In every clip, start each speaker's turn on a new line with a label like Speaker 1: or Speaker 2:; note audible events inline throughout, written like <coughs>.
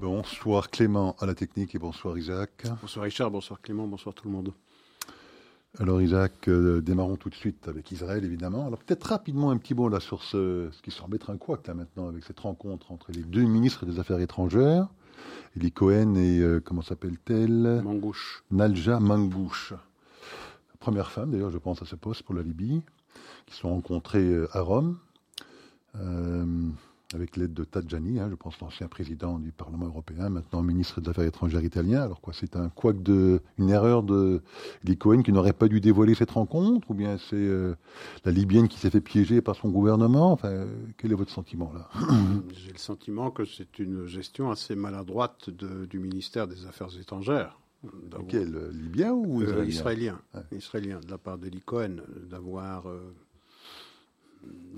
Speaker 1: Bonsoir Clément à la technique et bonsoir Isaac.
Speaker 2: Bonsoir Richard, bonsoir Clément, bonsoir tout le monde.
Speaker 1: Alors Isaac, euh, démarrons tout de suite avec Israël évidemment. Alors peut-être rapidement un petit mot là sur ce, ce qui semble être un couac là maintenant avec cette rencontre entre les deux ministres des Affaires étrangères, Eli Cohen et euh, comment s'appelle-t-elle?
Speaker 2: Mangouche.
Speaker 1: Nalja Mangouche. Première femme d'ailleurs je pense à ce poste pour la Libye, qui se sont rencontrés euh, à Rome. Euh, avec l'aide de Tajani, hein, je pense l'ancien président du Parlement européen, maintenant ministre des Affaires étrangères italien. Alors quoi, c'est un quoi de, une erreur de Lee Cohen qui n'aurait pas dû dévoiler cette rencontre, ou bien c'est euh, la Libyenne qui s'est fait piéger par son gouvernement? Enfin, quel est votre sentiment là? <clears throat>
Speaker 2: J'ai le sentiment que c'est une gestion assez maladroite de, du ministère des Affaires étrangères.
Speaker 1: Quel Libyen ou
Speaker 2: euh, israélien ouais. Israélien, de la part de Lee Cohen, d'avoir euh,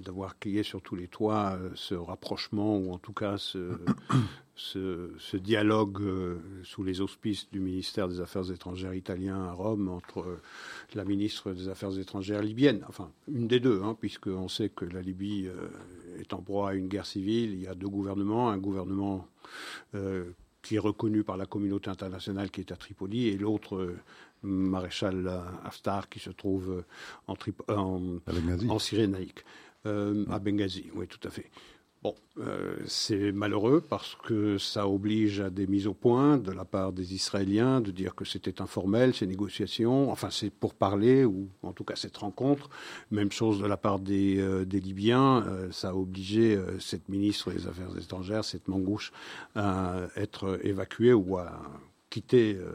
Speaker 2: d'avoir qu'il y ait sur tous les toits euh, ce rapprochement ou en tout cas ce, <coughs> ce, ce dialogue euh, sous les auspices du ministère des Affaires étrangères italien à Rome entre euh, la ministre des Affaires étrangères libyenne, enfin une des deux, hein, puisqu'on sait que la Libye est en proie à une guerre civile, il y a deux gouvernements, un gouvernement qui est reconnu par la communauté internationale qui est à Tripoli et l'autre maréchal Haftar qui se trouve en, en, en Cyrénaïque, euh, à Benghazi. Oui, tout à fait. Bon, euh, c'est malheureux parce que ça oblige à des mises au point de la part des Israéliens de dire que c'était informel, ces négociations, enfin c'est pour parler, ou en tout cas cette rencontre. Même chose de la part des, euh, des Libyens, euh, ça a obligé euh, cette ministre des Affaires étrangères, cette mangouche, à être évacuée ou à quitter euh,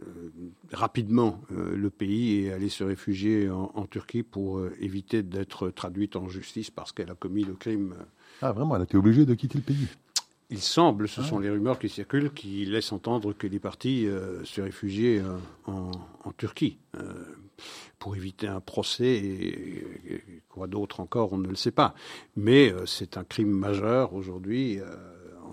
Speaker 2: euh, rapidement euh, le pays et aller se réfugier en, en Turquie pour éviter d'être traduite en justice parce qu'elle a commis le crime.
Speaker 1: Ah vraiment, elle a été obligée de quitter le pays
Speaker 2: il semble, ce ah. sont les rumeurs qui circulent, qui laissent entendre que les partis euh, se réfugiaient euh, en, en, Turquie euh, pour éviter un procès et, et quoi d'autre encore, on ne le sait pas. Mais c'est un crime majeur aujourd'hui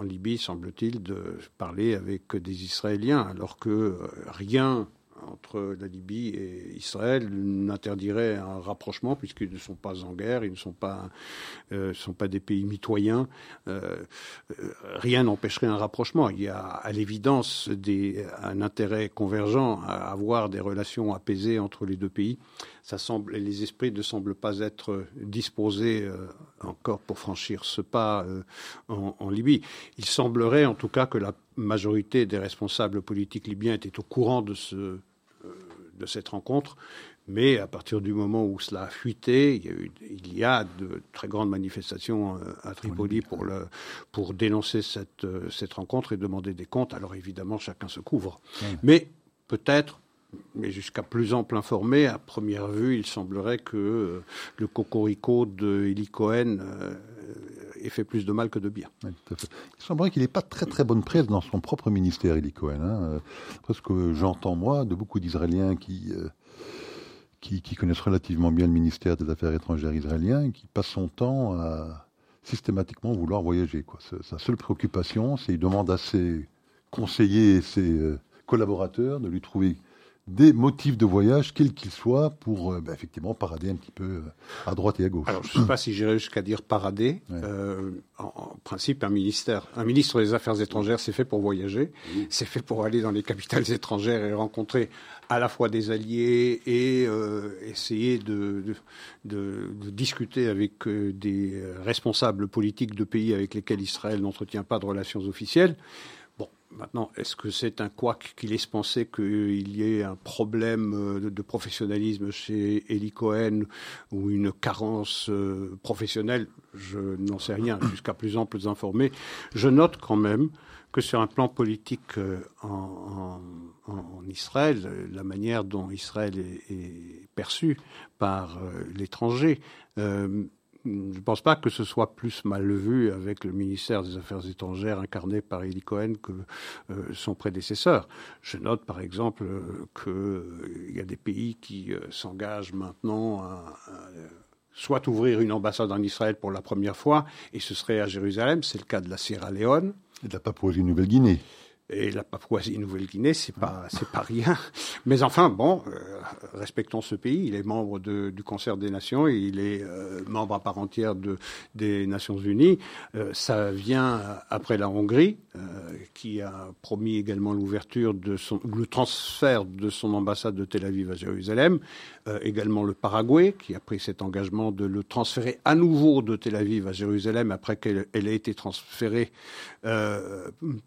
Speaker 2: en Libye, semble-t-il, de parler avec des Israéliens, alors que rien entre la Libye et Israël n'interdirait un rapprochement puisqu'ils ne sont pas en guerre, ils ne sont pas, euh, sont pas des pays mitoyens. Euh, rien n'empêcherait un rapprochement. Il y a à l'évidence un intérêt convergent à avoir des relations apaisées entre les deux pays. Ça semble, les esprits ne semblent pas être disposés euh, encore pour franchir ce pas euh, en, en Libye. Il semblerait en tout cas que la majorité des responsables politiques libyens étaient au courant de ce de cette rencontre, mais à partir du moment où cela a fuité, il y a, eu, il y a de très grandes manifestations à Tripoli pour, le, pour dénoncer cette, cette rencontre et demander des comptes. Alors évidemment, chacun se couvre. Mais peut-être, mais jusqu'à plus ample informé, à première vue, il semblerait que euh, le cocorico de Eli Cohen euh, ait fait plus de mal que de bien.
Speaker 1: Il semblerait qu'il n'ait pas très très bonne presse dans son propre ministère, Eli Cohen. Hein. Parce que j'entends, moi, de beaucoup d'Israéliens qui, euh, qui, connaissent relativement bien le ministère des Affaires étrangères israélien et qui passent son temps à systématiquement vouloir voyager. Sa seule préoccupation, c'est qu'il demande à ses conseillers et ses collaborateurs de lui trouver des motifs de voyage, quels qu'ils soient, pour euh, bah, effectivement parader un petit peu euh, à droite et à gauche.
Speaker 2: Alors, je ne sais pas si j'irais jusqu'à dire parader. Ouais. Euh, en, en, principe, un ministère, un ministre des Affaires étrangères, c'est fait pour voyager, oui. c'est fait pour aller dans les capitales <laughs> étrangères et rencontrer à la fois des alliés et euh, essayer de, de, de, de, discuter avec des responsables politiques de pays avec lesquels Israël n'entretient pas de relations officielles. Maintenant, est-ce que c'est un couac qui laisse penser qu'il y ait un problème de, de, professionnalisme chez Eli Cohen ou une carence euh, professionnelle? Je n'en sais rien, <coughs> jusqu'à plus amples informés. Je note quand même que sur un plan politique euh, en, Israël, la manière dont Israël est, est perçu par euh, l'étranger, euh, je ne pense pas que ce soit plus mal vu avec le ministère des Affaires étrangères incarné par Eli Cohen que euh, son prédécesseur. Je note par exemple euh, qu'il euh, y a des pays qui s'engagent maintenant à, à soit ouvrir une ambassade en Israël pour la première fois, et ce serait à Jérusalem, c'est le cas de la Sierra Leone.
Speaker 1: Et de la Papouasie-Nouvelle-Guinée.
Speaker 2: Et la Papouasie-Nouvelle-Guinée, c'est pas, c'est pas rien. Mais enfin, bon, euh, respectons ce pays. Il est membre du Concert des Nations il est euh, membre à part entière de, des Nations Unies. Euh, ça vient après la Hongrie, qui a promis également l'ouverture de son, le transfert de son ambassade de Tel Aviv à Jérusalem, également le Paraguay, qui a pris cet engagement de le transférer à nouveau de Tel Aviv à Jérusalem après qu'elle ait été transférée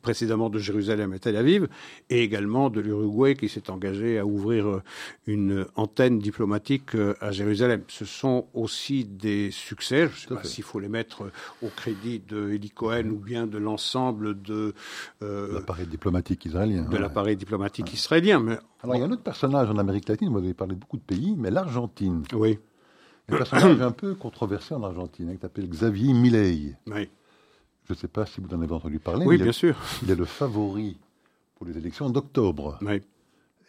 Speaker 2: précédemment de Jérusalem à Tel Aviv, et également de l'Uruguay qui s'est engagé à ouvrir euh, une antenne diplomatique euh, à Jérusalem. Ce sont aussi des succès, je ne sais pas s'il faut les mettre au crédit de Eli Cohen ou bien de l'ensemble de...
Speaker 1: l'appareil diplomatique israélien.
Speaker 2: De l'appareil diplomatique israélien. Mais,
Speaker 1: Alors il y a un autre personnage en Amérique latine, vous avez parlé de beaucoup de pays, mais l'Argentine.
Speaker 2: Oui.
Speaker 1: Un personnage un peu controversé en Argentine, hein, qui s'appelle Xavier Milei.
Speaker 2: Oui.
Speaker 1: Je ne sais pas si vous en avez entendu parler.
Speaker 2: Oui, bien sûr. <laughs>
Speaker 1: Il est le favori pour les élections d'octobre.
Speaker 2: Oui.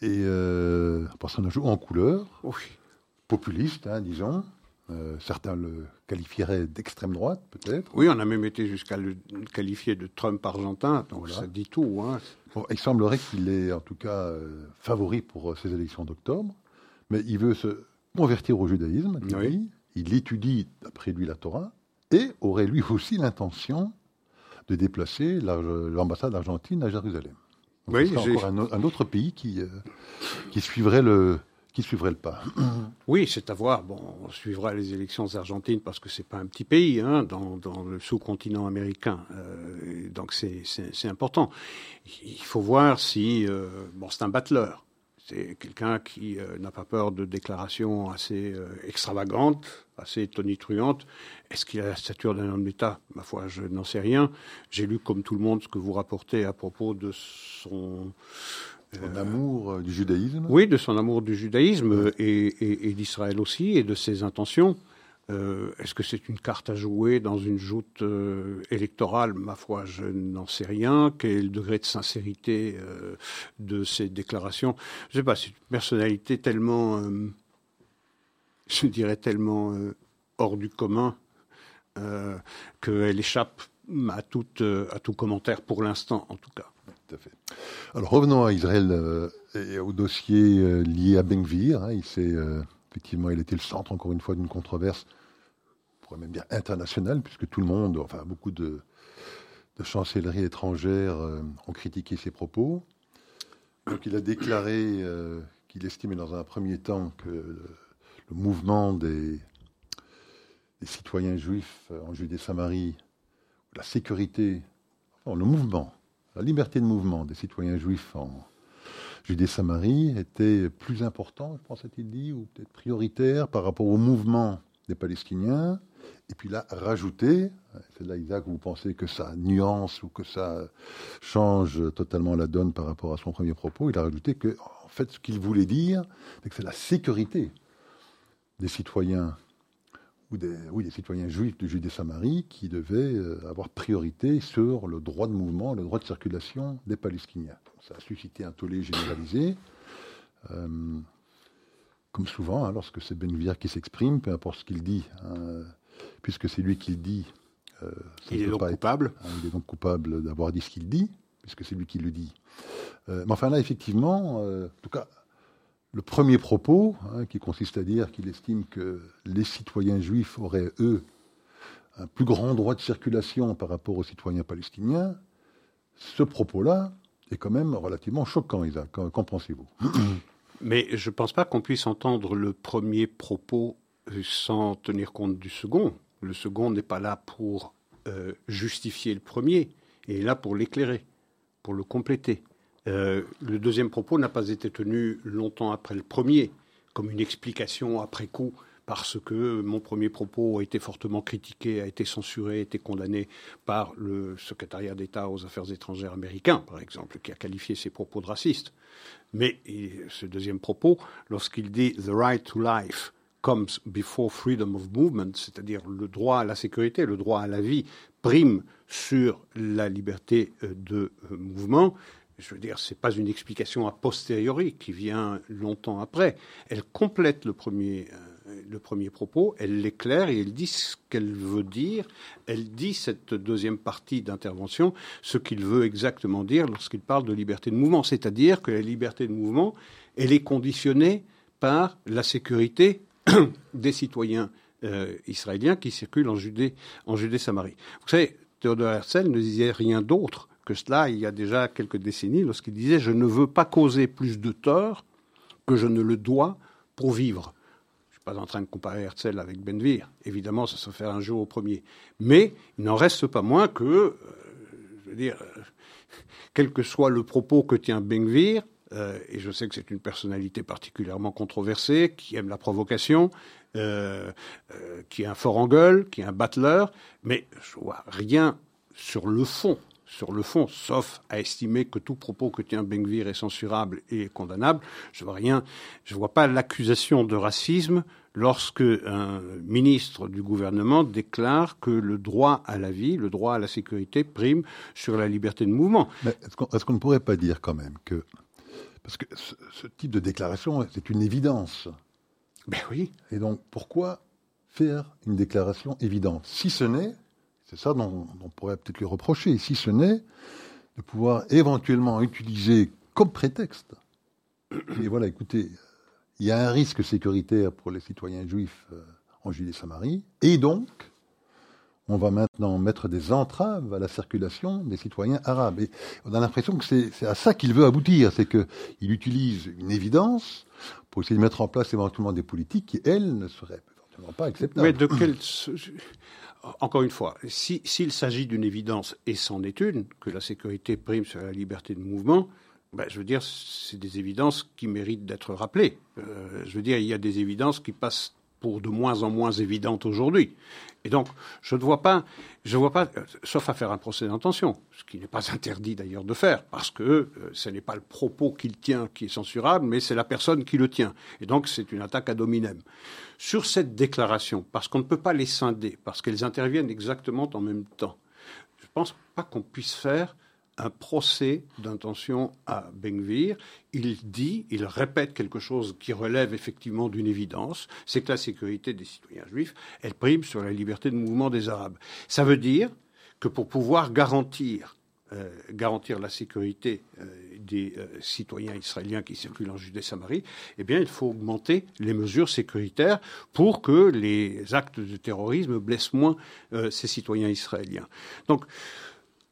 Speaker 1: Et euh, un personnage en couleur,
Speaker 2: oui.
Speaker 1: populiste, hein, disons. Euh, certains le qualifieraient d'extrême droite, peut-être.
Speaker 2: Oui, on a même été jusqu'à le qualifier de Trump argentin, donc ça dit tout. Hein.
Speaker 1: il semblerait qu'il est en tout cas euh, favori pour euh, ces élections d'octobre, mais il veut se convertir au judaïsme.
Speaker 2: Oui.
Speaker 1: Il étudie, d'après lui, la Torah, et aurait lui aussi l'intention de déplacer l'ambassade argentine à Jérusalem.
Speaker 2: oui,
Speaker 1: c'est encore un, autre pays qui, euh, qui, suivrait le, qui suivrait le pas. <clears throat>
Speaker 2: Oui, c'est à voir. Bon, on suivra les élections argentines parce que c'est pas un petit pays hein, dans, dans, le sous-continent américain. Euh, donc c'est important. Il faut voir si euh, bon, c'est un battleur. C'est quelqu'un qui n'a pas peur de déclarations assez extravagantes, assez tonitruantes. Est-ce qu'il a la stature d'un homme d'État? Ma foi, je n'en sais rien. J'ai lu, comme tout le monde, ce que vous rapportez à propos de son...
Speaker 1: Son amour du judaïsme?
Speaker 2: Oui, de son amour du judaïsme et d'Israël aussi, et de ses intentions. Euh, est-ce que c'est une carte à jouer dans une joute euh, électorale? Ma foi, je n'en sais rien. Quel est le degré de sincérité euh, de ces déclarations? Je ne sais pas, c'est une personnalité tellement, je dirais tellement hors du commun qu'elle échappe à tout, à tout commentaire pour l'instant, en tout cas.
Speaker 1: Tout à fait. Alors revenons à Israël et au dossier lié à Benvir. Hein, il s'est effectivement, il était le centre, encore une fois, d'une controverse, on pourrait même dire internationale, puisque tout le monde, enfin beaucoup de, chancelleries étrangères euh, ont critiqué ses propos. Donc il a déclaré euh, qu'il estimait dans un premier temps que le, mouvement des, citoyens juifs en Judée-Samarie, la sécurité, le mouvement, la liberté de mouvement des citoyens juifs en, Judée-Samarie était plus important, je pense, a-t-il dit, ou peut-être prioritaire par rapport au mouvement des Palestiniens. Et puis là, rajouter, c'est là, Isaac, vous pensez que ça nuance ou que ça change totalement la donne par rapport à son premier propos. Il a rajouté que, en fait, ce qu'il voulait dire, c'est que c'est la sécurité des citoyens ou des, oui, des citoyens juifs de Judée-Samarie qui devaient euh, avoir priorité sur le droit de mouvement, le droit de circulation des Palestiniens. ça a suscité un tollé généralisé. Euh, comme souvent, hein, lorsque c'est Benvir qui s'exprime, peu importe ce qu'il dit, hein, puisque c'est lui qui le dit.
Speaker 2: Euh, il est donc coupable.
Speaker 1: Hein, il est donc coupable d'avoir dit ce qu'il dit, puisque c'est lui qui le dit. mais enfin là, effectivement, en tout cas, le premier propos, hein, qui consiste à dire qu'il estime que les citoyens juifs auraient, eux, un plus grand droit de circulation par rapport aux citoyens palestiniens, ce propos-là est quand même relativement choquant, Isaac. Qu'en pensez-vous?
Speaker 2: Mais je ne pense pas qu'on puisse entendre le premier propos sans tenir compte du second. Le second n'est pas là pour euh, justifier le premier, il est là pour l'éclairer, pour le compléter. Euh, le deuxième propos n'a pas été tenu longtemps après le premier, comme une explication après coup, parce que mon premier propos a été fortement critiqué, a été censuré, a été condamné par le secrétariat d'État aux affaires étrangères américain, par exemple, qui a qualifié ses propos de racistes. Mais ce deuxième propos, lorsqu'il dit The right to life comes before freedom of movement, c'est-à-dire le droit à la sécurité, le droit à la vie, prime sur la liberté euh, de euh, mouvement, je veux dire, ce n'est pas une explication a posteriori qui vient longtemps après. Elle complète le premier, euh, le premier propos, elle l'éclaire et elle dit ce qu'elle veut dire. Elle dit cette deuxième partie d'intervention, ce qu'il veut exactement dire lorsqu'il parle de liberté de mouvement. C'est-à-dire que la liberté de mouvement, elle est conditionnée par la sécurité <coughs> des citoyens euh, israéliens qui circulent en Judée, en Judée-Samarie. Vous savez, Théodore Herzl ne disait rien d'autre que cela il y a déjà quelques décennies lorsqu'il disait Je ne veux pas causer plus de tort que je ne le dois pour vivre. Je ne suis pas en train de comparer Herzl avec Benvir. Évidemment, ça se fait un jour au premier. Mais il n'en reste pas moins que, euh, je veux dire, euh, quel que soit le propos que tient Benvir, euh, et je sais que c'est une personnalité particulièrement controversée, qui aime la provocation, qui est un fort en gueule, qui est un battleur, mais je vois rien sur le fond, sur le fond, sauf à estimer que tout propos que tient Bengvir est censurable et condamnable. Je vois rien, je vois pas l'accusation de racisme lorsque un ministre du gouvernement déclare que le droit à la vie, le droit à la sécurité prime sur la liberté de mouvement.
Speaker 1: Est-ce qu'on ne pourrait pas dire quand même que parce que ce, type de déclaration, c'est une évidence.
Speaker 2: Ben oui.
Speaker 1: Et donc, pourquoi faire une déclaration évidente? Si ce n'est, c'est ça dont on pourrait peut-être lui reprocher, si ce n'est de pouvoir éventuellement utiliser comme prétexte. <clears throat> Et voilà, écoutez, il y a un risque sécuritaire pour les citoyens juifs euh, en Judée-Samarie, et donc, on va maintenant mettre des entraves à la circulation des citoyens arabes. Et on a l'impression que c'est à ça qu'il veut aboutir, c'est qu'il utilise une évidence pour essayer de mettre en place éventuellement des politiques qui, elles, ne seraient éventuellement pas acceptables.
Speaker 2: Mais de quel... <clears throat> Encore une fois, s'il s'agit d'une évidence, et c'en est une, que la sécurité prime sur la liberté de mouvement, ben, je veux dire, c'est des évidences qui méritent d'être rappelées. Euh, je veux dire, il y a des évidences qui passent pour de moins en moins évidentes aujourd'hui. Et donc, je ne vois pas, je vois pas, sauf à faire un procès d'intention, ce qui n'est pas <laughs> interdit d'ailleurs de faire, parce que euh, ce n'est pas le propos qu'il tient qui est censurable, mais c'est la personne qui le tient. Et donc, c'est une attaque à dominem. Sur cette déclaration, parce qu'on ne peut pas les scinder, parce qu'elles interviennent exactement en même temps, je ne pense pas qu'on puisse faire un procès d'intention à Bengvir. Il dit, il répète quelque chose qui relève effectivement d'une évidence, c'est que la sécurité des citoyens juifs, elle prime sur la liberté de mouvement des Arabes. Ça veut dire que pour pouvoir garantir euh, garantir la sécurité euh, des euh, citoyens israéliens qui circulent en Judée-Samarie, eh bien, il faut augmenter les mesures sécuritaires pour que les actes de terrorisme blessent moins ces citoyens israéliens. Donc,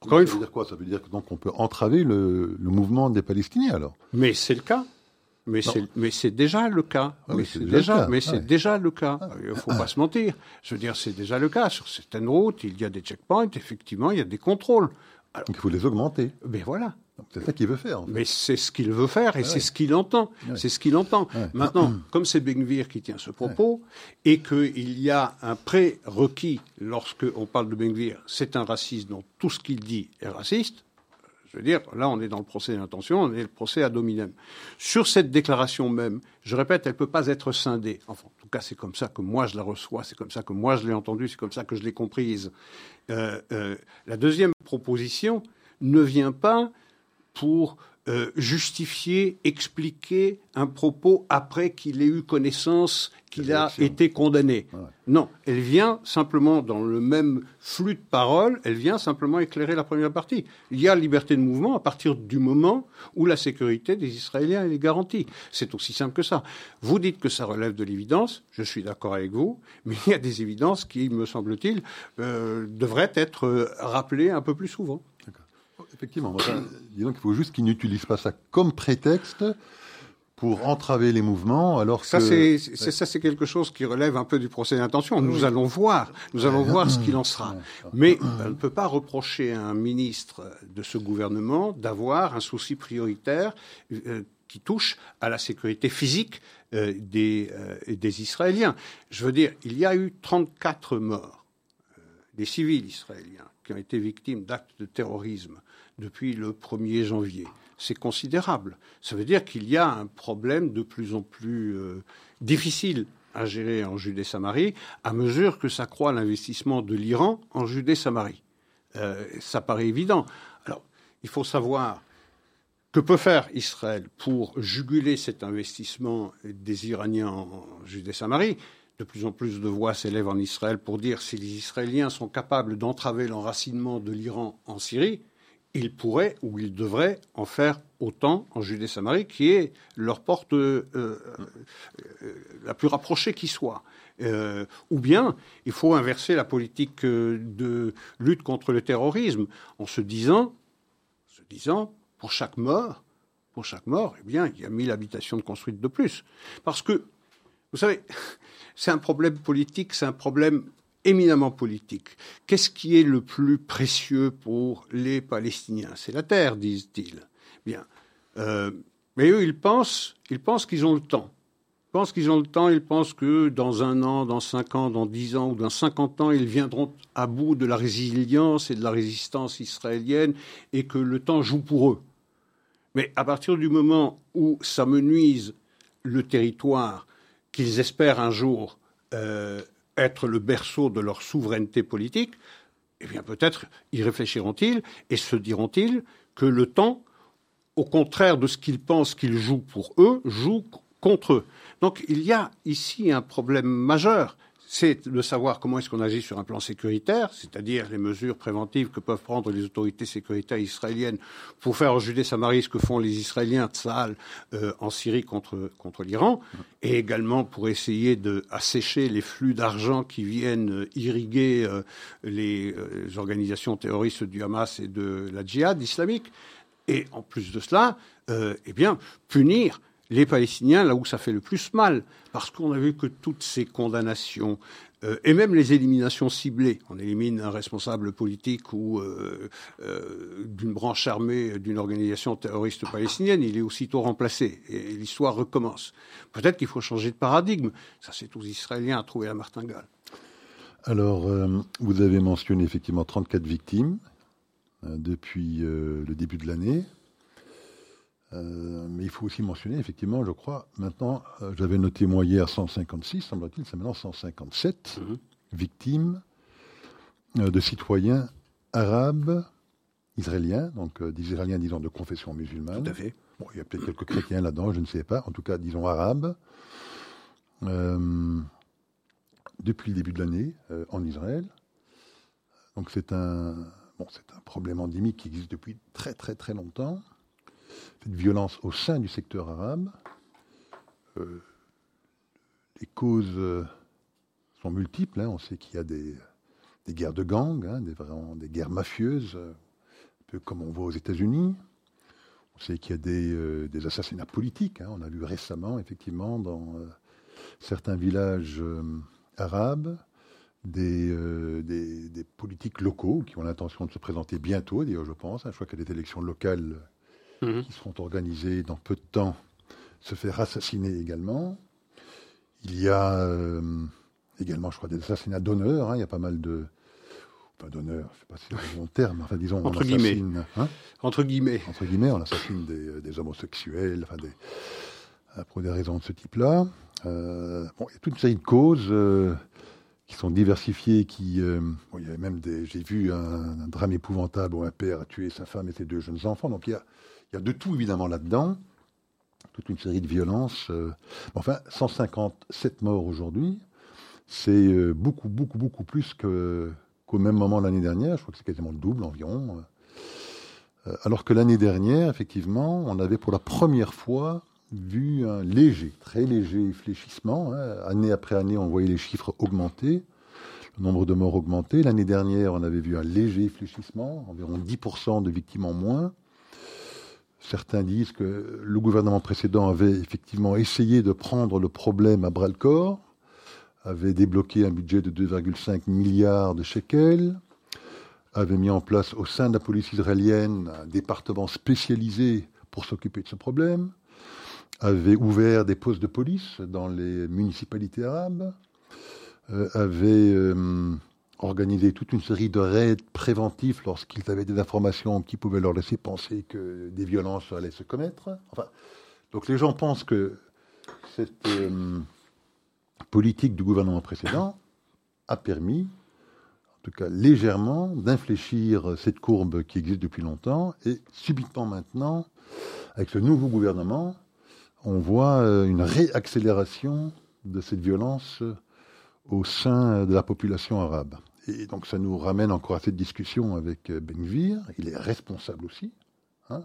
Speaker 1: encore une fois. Ça veut dire quoi? Ça veut dire que donc on peut entraver le, mouvement des Palestiniens alors?
Speaker 2: Mais c'est le cas. Mais c'est, mais c'est déjà le cas. Ah mais c'est déjà, mais c'est déjà le cas. Ah. Il ne faut pas se mentir. Je veux dire, c'est déjà le cas. Sur certaines routes, il y a des checkpoints. Effectivement, il y a des contrôles.
Speaker 1: Il faut les augmenter.
Speaker 2: Mais voilà.
Speaker 1: C'est ça qu'il veut faire.
Speaker 2: Mais c'est ce qu'il veut faire et c'est ce qu'il entend. C'est ce qu'il entend. Maintenant, comme c'est Bengvir qui tient ce propos et qu'il y a un prérequis lorsque on parle de Bengvir, c'est un raciste dont tout ce qu'il dit est raciste. Je veux dire, là, on est dans le procès d'intention, on est le procès à dominem. Sur cette déclaration même, je répète, elle ne peut pas être scindée. Enfin, en tout cas, c'est comme ça que moi je la reçois, c'est comme ça que moi je l'ai entendue, c'est comme ça que je l'ai comprise. Euh, euh, la deuxième proposition ne vient pas pour euh, justifier, expliquer un propos après qu'il ait eu connaissance qu'il a été condamné. Non, elle vient simplement dans le même flux de paroles, elle vient simplement éclairer la première partie. Il y a liberté de mouvement à partir du moment où la sécurité des Israéliens est garantie. C'est aussi simple que ça. Vous dites que ça relève de l'évidence, je suis d'accord avec vous, mais il y a des évidences qui, me semble-t-il, euh, devraient être rappelées un peu plus souvent.
Speaker 1: Effectivement. disons qu'il faut juste qu'ils n'utilisent pas ça comme prétexte pour entraver les mouvements, alors
Speaker 2: ça, c'est ça, c'est quelque chose qui relève un peu du procès d'intention. Nous allons voir, nous allons voir ce qu'il en sera. Mais on ne peut pas reprocher à un ministre de ce gouvernement d'avoir un souci prioritaire euh, qui touche à la sécurité physique euh, des, euh, des Israéliens. Je veux dire, il y a eu 34 morts des civils israéliens qui ont été victimes d'actes de terrorisme depuis le 1er janvier. C'est considérable. Ça veut dire qu'il y a un problème de plus en plus euh, difficile à gérer en Judée-Samarie à mesure que s'accroît l'investissement de l'Iran en Judée-Samarie. Euh, ça paraît évident. Alors, il faut savoir que peut faire Israël pour juguler cet investissement des Iraniens en Judée-Samarie? De plus en plus de voix s'élèvent en Israël pour dire si les Israéliens sont capables d'entraver l'enracinement de l'Iran en Syrie, ils pourraient ou ils devraient en faire autant en Judée-Samarie, qui est leur porte euh, euh, la plus rapprochée qui soit. Euh, ou bien il faut inverser la politique de lutte contre le terrorisme en se disant pour chaque mort, pour chaque mort, eh bien, il y a 1000 habitations construites de plus. Parce que, vous savez, <laughs> c'est un problème politique, c'est un problème éminemment politique. Qu'est-ce qui est le plus précieux pour les Palestiniens? C'est la terre, disent-ils. Bien. Euh, mais eux, ils pensent, ils pensent qu'ils ont le temps. Ils pensent qu'ils ont le temps, ils pensent que dans un an, dans cinq ans, dans dix ans ou dans cinquante ans, ils viendront à bout de la résilience et de la résistance israélienne et que le temps joue pour eux. Mais à partir du moment où ça menuise le territoire qu'ils espèrent un jour euh, être le berceau de leur souveraineté politique, eh bien peut-être y réfléchiront-ils et se diront-ils que le temps, au contraire de ce qu'ils pensent qu'ils jouent pour eux, joue contre eux. Donc il y a ici un problème majeur c'est de savoir comment est-ce qu'on agit sur un plan sécuritaire, c'est-à-dire les mesures préventives que peuvent prendre les autorités sécuritaires israéliennes pour faire en Judée-Samarie ce que font les Israéliens Tzal euh, en Syrie contre, contre l'Iran, et également pour essayer de assécher les flux d'argent qui viennent euh, irriguer euh, les, organisations terroristes du Hamas et de la djihad islamique. Et en plus de cela, eh bien, punir les Palestiniens là où ça fait le plus mal, parce qu'on a vu que toutes ces condamnations euh, et même les éliminations ciblées, on élimine un responsable politique ou euh, euh, d'une branche armée d'une organisation terroriste palestinienne, il est aussitôt remplacé et l'histoire recommence. Peut-être qu'il faut changer de paradigme. Ça, c'est aux Israéliens à trouver la martingale.
Speaker 1: Alors, vous avez mentionné effectivement 34 victimes depuis le début de l'année. Euh, mais il faut aussi mentionner, effectivement, je crois, maintenant, euh, j'avais noté moi hier 156, semble-t-il, c'est maintenant 157 mhm. victimes euh, de citoyens arabes, israéliens, donc d'Israéliens, disons, de confession musulmane.
Speaker 2: Tout à fait.
Speaker 1: Bon, il y a peut-être quelques chrétiens là-dedans, je ne sais pas, en tout cas, disons, arabes. depuis le début de l'année, en Israël. Donc c'est un, bon, c'est un problème endémique qui existe depuis très très très longtemps cette violence au sein du secteur arabe. Euh, les causes euh, sont multiples. Hein. On sait qu'il y a des, guerres de gangs, hein, des, des, guerres mafieuses, euh, un peu comme on voit aux États-Unis. On sait qu'il y a des, assassinats politiques. Hein. On a vu récemment, effectivement, dans certains villages arabes, des, des, politiques locaux qui ont l'intention de se présenter bientôt, d'ailleurs, je pense. Je crois qu'il y a des élections locales Mhm. qui seront organisés dans peu de temps, se faire assassiner également. Il y a euh, également, je crois, des assassinats d'honneur. Hein. il y a pas mal de. Pas d'honneur, je ne sais pas si c'est un bon terme, enfin disons.
Speaker 2: Entre guillemets. Hein.
Speaker 1: Entre guillemets. Entre guillemets, on assassine des, euh, des homosexuels, enfin des, euh, pour des raisons de ce type-là. bon, il y a toute une série de causes qui sont diversifiées, qui, bon, il y avait même des, j'ai vu un, un, drame épouvantable où un père a tué sa femme et ses deux jeunes enfants. Donc il y a, il y a de tout évidemment là-dedans, toute une série de violences. Euh. enfin, 157 morts aujourd'hui, c'est euh, beaucoup, beaucoup, beaucoup plus qu'au même moment l'année dernière. Je crois que c'est quasiment le double environ. Euh. alors que l'année dernière, effectivement, on avait pour la première fois vu un léger, très léger fléchissement. Hein. Année après année, on voyait les chiffres augmenter, le nombre de morts augmenter. L'année dernière, on avait vu un léger fléchissement, environ 10% de victimes en moins. Certains disent que le gouvernement précédent avait effectivement essayé de prendre le problème à bras le corps, avait débloqué un budget de 2,5 milliards de shekels, avait mis en place au sein de la police israélienne un département spécialisé pour s'occuper de ce problème, avait ouvert des postes de police dans les municipalités arabes, euh, avait euh, organiser toute une série de raids préventifs lorsqu'ils avaient des informations qui pouvaient leur laisser penser que des violences allaient se commettre. Enfin, donc les gens pensent que cette euh, politique du gouvernement précédent a permis, en tout cas légèrement, d'infléchir cette courbe qui existe depuis longtemps. Et subitement maintenant, avec ce nouveau gouvernement, on voit euh, une réaccélération de cette violence au sein de la population arabe. Et donc ça nous ramène encore à cette discussion avec euh, Benvir. Il est responsable aussi. Hein.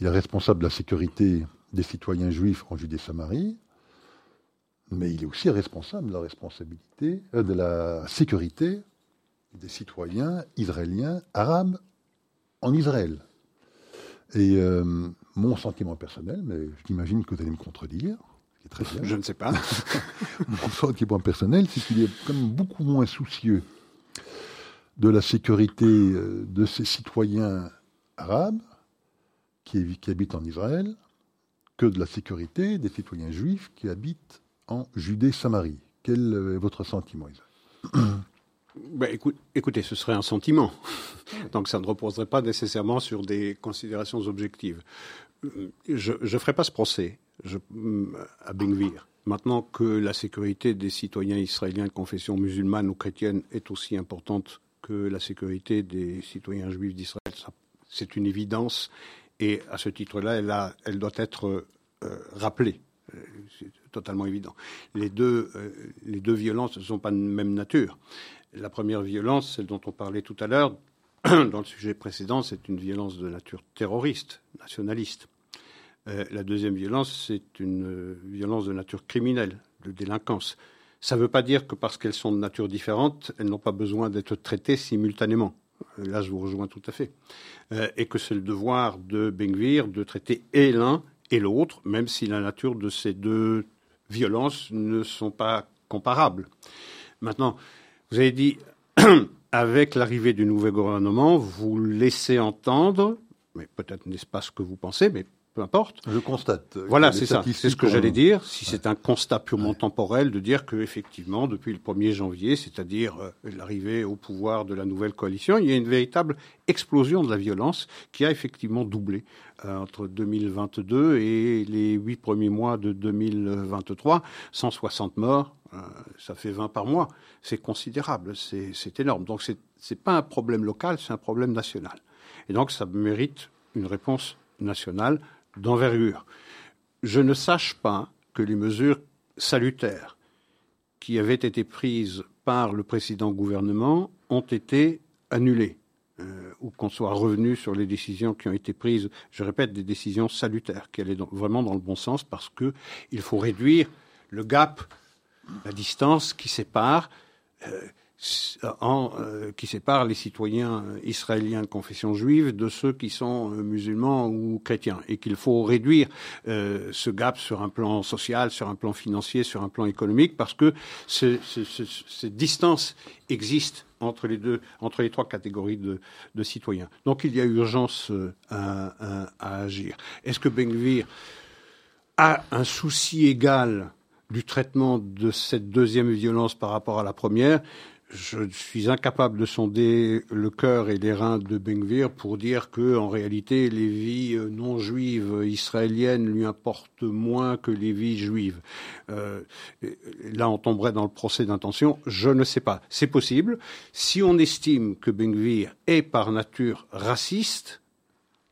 Speaker 1: Il est responsable de la sécurité des citoyens juifs en Judée-Samarie, mais il est aussi responsable de la responsabilité, euh, de la sécurité des citoyens israéliens arabes en Israël. Et euh, mon sentiment personnel, mais j'imagine que vous allez me contredire,
Speaker 2: très bien. Je ne sais pas. <laughs>
Speaker 1: mon sentiment personnel, c'est qu'il est quand même beaucoup moins soucieux de la sécurité euh, de ses citoyens arabes qui, qui habitent en Israël que de la sécurité des citoyens juifs qui habitent en Judée-Samarie. Quel est votre sentiment, Isaac <coughs>
Speaker 2: ben, écoutez, ce serait un sentiment. <laughs> Donc ça ne reposerait pas nécessairement sur des considérations objectives. Je ne ferai pas ce procès je, à. Maintenant que la sécurité des citoyens israéliens de confession musulmane ou chrétienne est aussi importante que la sécurité des citoyens juifs d'Israël, c'est une évidence. Et à ce titre-là, elle, doit être euh, rappelée. C'est totalement évident. Les deux, euh, les deux violences ne sont pas de même nature. La première violence, celle dont on parlait tout à l'heure, <clears throat> dans le sujet précédent, c'est une violence de nature terroriste, nationaliste. Euh, la deuxième violence, c'est une euh, violence de nature criminelle, de délinquance. Ça ne veut pas dire que parce qu'elles sont de nature différente, elles n'ont pas besoin d'être traitées simultanément. Euh, là, je vous rejoins tout à fait. et que c'est le devoir de Bengvir de traiter et l'un et l'autre, même si la nature de ces deux violences ne sont pas comparables. Maintenant, vous avez dit, <clears throat> avec l'arrivée du nouveau gouvernement, vous laissez entendre, mais peut-être n'est-ce pas ce que vous pensez, mais peu importe.
Speaker 1: Je constate.
Speaker 2: Voilà, c'est ça. C'est ce que j'allais dire. Si c'est un constat purement temporel, de dire que effectivement, depuis le 1er janvier, c'est-à-dire euh, l'arrivée au pouvoir de la nouvelle coalition, il y a une véritable explosion de la violence qui a effectivement doublé euh, entre 2022 et les huit premiers mois de 2023. 160 morts, euh, ça fait 20 par mois. C'est considérable, c'est énorme. Donc c'est n'est pas un problème local, c'est un problème national. Et donc ça mérite une réponse nationale d'envergure. Je ne sache pas que les mesures salutaires qui avaient été prises par le précédent gouvernement ont été annulées. Euh, ou qu'on soit revenu sur les décisions qui ont été prises, je répète, des décisions salutaires, qui allaient vraiment dans le bon sens, parce qu'il faut réduire le gap, la distance qui sépare euh, en, euh, qui sépare les citoyens israéliens de confession juive de ceux qui sont euh, musulmans ou chrétiens, et qu'il faut réduire euh, ce gap sur un plan social, sur un plan financier, sur un plan économique, parce que ce, ce, cette distance existe entre les deux, entre les trois catégories de, citoyens. Donc il y a urgence à, à, agir. Est-ce que Benvir a un souci égal du traitement de cette deuxième violence par rapport à la première? Je suis incapable de sonder le cœur et les reins de Bengvir pour dire que, en réalité, les vies non juives israéliennes lui importent moins que les vies juives. Euh, là, on tomberait dans le procès d'intention. Je ne sais pas. C'est possible. Si on estime que Bengvir est par nature raciste,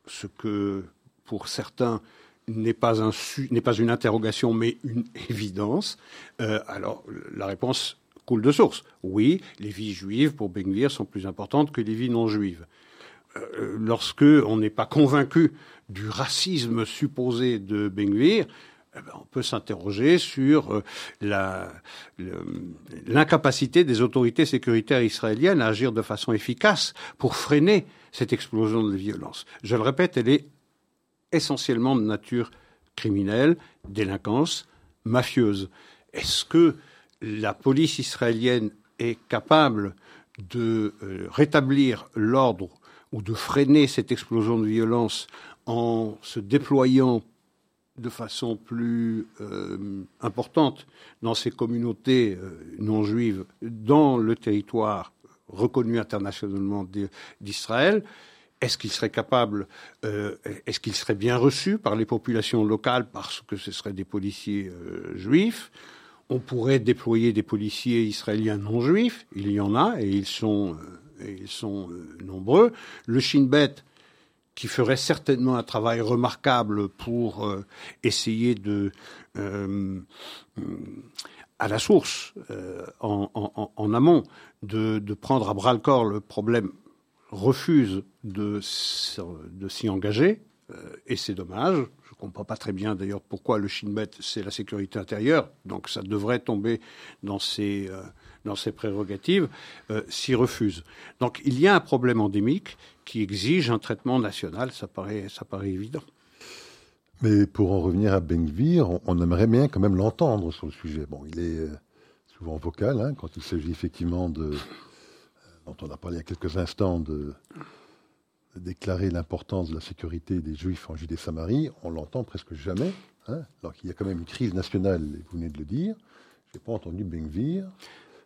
Speaker 2: ce que pour certains n'est pas, un, n'est pas une interrogation mais une <laughs> évidence, euh, alors la réponse de source. Oui, les vies juives pour Benguir sont plus importantes que les vies non juives. Euh, lorsque on n'est pas convaincu du racisme supposé de eh ben, on peut s'interroger sur euh, l'incapacité des autorités sécuritaires israéliennes à agir de façon efficace pour freiner cette explosion de violence. Je le répète, elle est essentiellement de nature criminelle, délinquance, mafieuse. Est-ce que la police israélienne est capable de euh, rétablir l'ordre ou de freiner cette explosion de violence en se déployant de façon plus euh, importante dans ces communautés euh, non juives dans le territoire reconnu internationalement d'Israël, est-ce qu'il serait capable, est-ce qu'il serait bien reçu par les populations locales parce que ce seraient des policiers juifs? On pourrait déployer des policiers israéliens non juifs, il y en a et ils sont, euh, euh, nombreux. Le Shin Bet, qui ferait certainement un travail remarquable pour euh, essayer de, à la source, en, amont, de, prendre à bras le corps le problème, refuse de s'y engager, et c'est dommage comprends pas très bien d'ailleurs pourquoi le Shin Bet, c'est la sécurité intérieure, donc ça devrait tomber dans ses, euh, dans ses prérogatives, euh, s'y refuse. Donc il y a un problème endémique qui exige un traitement national, ça paraît, ça paraît évident.
Speaker 1: Mais pour en revenir à Bengvir, on, aimerait bien quand même l'entendre sur le sujet. Bon, il est euh, souvent vocal hein, quand il s'agit effectivement de, dont on a parlé il y a quelques instants, de, déclarer l'importance de la sécurité des Juifs en Judée-Samarie, on l'entend presque jamais. Hein, alors qu'il y a quand même une crise nationale, et vous venez de le dire. Je n'ai pas entendu Bengvir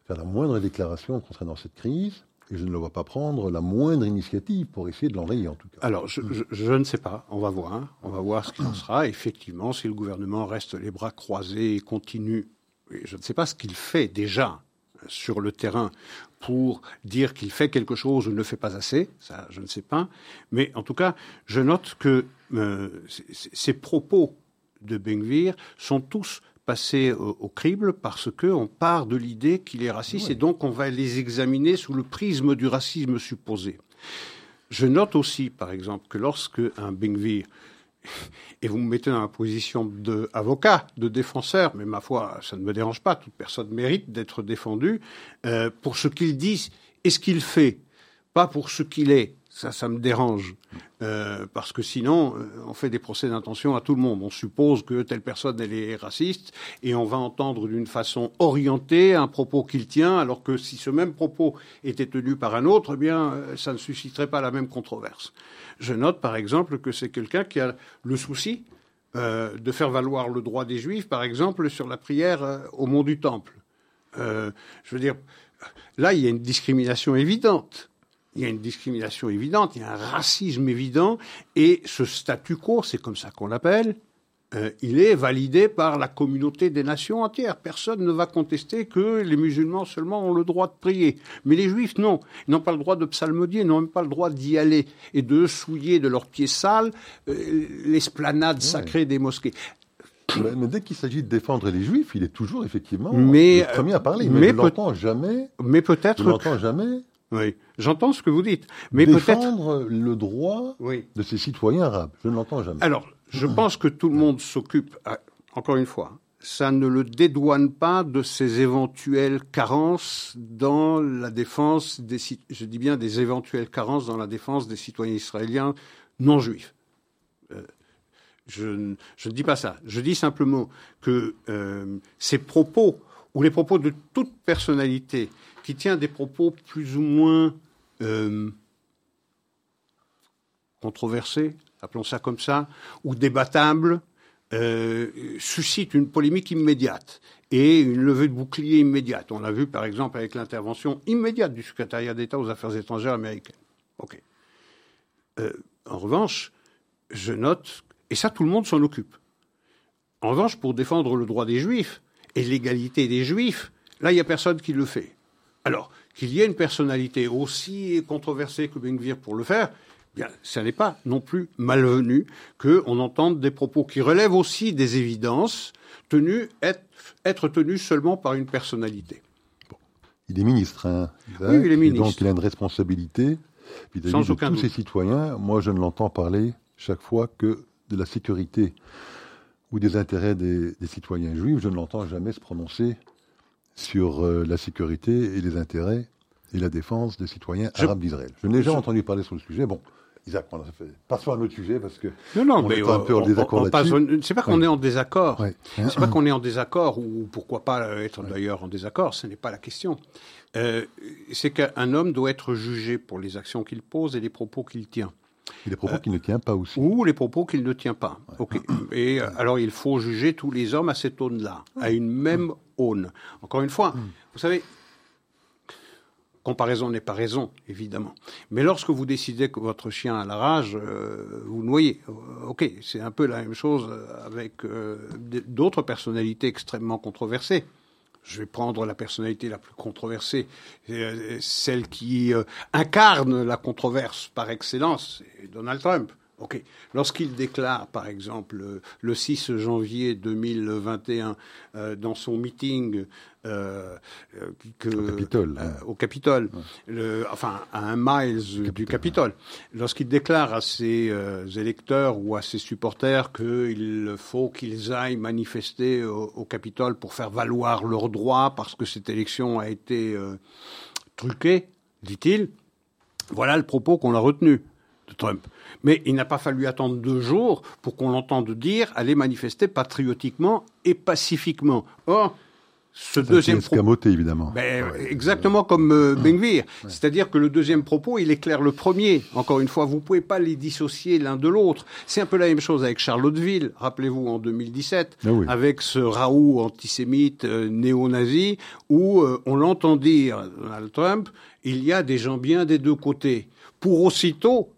Speaker 1: faire la moindre déclaration concernant cette crise. Et je ne le vois pas prendre la moindre initiative pour essayer de l'enrayer, en tout cas.
Speaker 2: Alors, je, ne sais pas. On va voir. Hein. On va voir ce qu'il en sera. Effectivement, si le gouvernement reste les bras croisés et continue, je ne sais pas ce qu'il fait déjà sur le terrain pour dire qu'il fait quelque chose ou ne fait pas assez, ça je ne sais pas, mais en tout cas, je note que euh, ces propos de Bengvir sont tous passés au, crible parce qu'on part de l'idée qu'il est raciste et donc on va les examiner sous le prisme du racisme supposé. Je note aussi, par exemple, que lorsque un Bengvir et vous me mettez dans la position d'avocat, de, défenseur, mais ma foi, ça ne me dérange pas, toute personne mérite d'être défendue euh, pour ce qu'il dit et ce qu'il fait, pas pour ce qu'il est. Ça, ça me dérange. Euh, parce que sinon, euh, on fait des procès d'intention à tout le monde. On suppose que telle personne, elle est raciste, et on va entendre d'une façon orientée un propos qu'il tient, alors que si ce même propos était tenu par un autre, eh bien, euh, ça ne susciterait pas la même controverse. Je note, par exemple, que c'est quelqu'un qui a le souci euh, de faire valoir le droit des Juifs, par exemple, sur la prière euh, au mont du Temple. Je veux dire, là, il y a une discrimination évidente il y a une discrimination évidente, il y a un racisme évident, et ce statu quo, c'est comme ça qu'on l'appelle, euh, il est validé par la communauté des nations entières. Personne ne va contester que les musulmans seulement ont le droit de prier. Mais les juifs, non. Ils n'ont pas le droit de psalmodier, ils n'ont même pas le droit d'y aller et de souiller de leurs pieds sales euh, l'esplanade sacrée des mosquées.
Speaker 1: Mais, dès qu'il s'agit de défendre les juifs, il est toujours effectivement le premier à parler. Mais, je l'entends jamais.
Speaker 2: Mais peut-être.
Speaker 1: Je l'entends jamais.
Speaker 2: Oui, j'entends ce que vous dites. Mais
Speaker 1: défendre le droit de ses citoyens arabes, je ne l'entends jamais.
Speaker 2: Alors, je pense que tout le monde s'occupe, ah, encore une fois, ça ne le dédouane pas de ses éventuelles carences dans la défense des, je dis bien des éventuelles carences dans la défense des citoyens israéliens non juifs. Euh, je, ne dis pas ça. Je dis simplement que euh, ces propos, ou les propos de toute personnalité qui tient des propos plus ou moins euh, controversés, appelons ça comme ça, ou débattable, euh, suscite une polémique immédiate et une levée de bouclier immédiate. On l'a vu par exemple avec l'intervention immédiate du secrétariat d'État aux affaires étrangères américaines. Euh, en revanche, je note, et ça tout le monde s'en occupe. En revanche, pour défendre le droit des juifs et l'égalité des juifs, là, il n'y a personne qui le fait. Alors, qu'il y ait une personnalité aussi controversée que Bengvir pour le faire, Bien, ça n'est pas non plus malvenu qu'on entende des propos qui relèvent aussi des évidences, tenus, être, être tenus seulement par une personnalité.
Speaker 1: Il est ministre. Hein,
Speaker 2: oui, il est ministre.
Speaker 1: donc il a une responsabilité vis-à-vis de tous ses citoyens. Moi, je ne l'entends parler chaque fois que de la sécurité ou des intérêts des, citoyens juifs. Je ne l'entends jamais se prononcer sur euh, la sécurité et les intérêts et la défense des citoyens arabes d'Israël. Je n'ai jamais entendu parler sur le sujet. Bon, Isaac, passons à un autre sujet parce que
Speaker 2: non, non, mais est un peu en désaccord C'est pas qu'on est en désaccord. C'est pas qu'on est en désaccord ou pourquoi pas être d'ailleurs en désaccord. Ce n'est pas la question. Euh, c'est qu'un homme doit être jugé pour les actions qu'il pose et les propos qu'il tient.
Speaker 1: Et les propos qu'il ne tient pas aussi.
Speaker 2: Ou les propos qu'il ne tient pas. Ok. Et euh, alors il faut juger tous les hommes à cette aune-là, à une même Encore une fois, vous savez, Comparaison n'est pas raison, évidemment. Mais lorsque vous décidez que votre chien a la rage, euh, vous noyez. Euh, ok, c'est un peu la même chose avec euh, d'autres personnalités extrêmement controversées. Je vais prendre la personnalité la plus controversée, celle qui incarne la controverse par excellence, Donald Trump. Ok. Lorsqu'il déclare, par exemple, le 6 janvier 2021, euh, dans son meeting euh, que,
Speaker 1: au Capitole,
Speaker 2: euh, au Capitole le, enfin à un miles du Capitole, lorsqu'il déclare à ses euh, électeurs ou à ses supporters qu'il faut qu'ils aillent manifester au, au, Capitole pour faire valoir leurs droits parce que cette élection a été euh, truquée, dit-il, voilà le propos qu'on a retenu de Trump. Mais il n'a pas fallu attendre deux jours pour qu'on l'entende dire aller manifester patriotiquement et pacifiquement. Or, ce
Speaker 1: Ça
Speaker 2: deuxième
Speaker 1: escamoté, évidemment.
Speaker 2: Ben, exactement comme euh, Benvir. C'est-à-dire que le deuxième propos, il éclaire le premier. Encore une fois, vous pouvez pas les dissocier l'un de l'autre. C'est un peu la même chose avec Charlottesville, rappelez-vous, en 2017,
Speaker 1: Ah oui.
Speaker 2: avec ce Raoult antisémite euh, néo-nazi, où euh, on l'entend dire, Donald Trump, il y a des gens bien des deux côtés. Pour aussitôt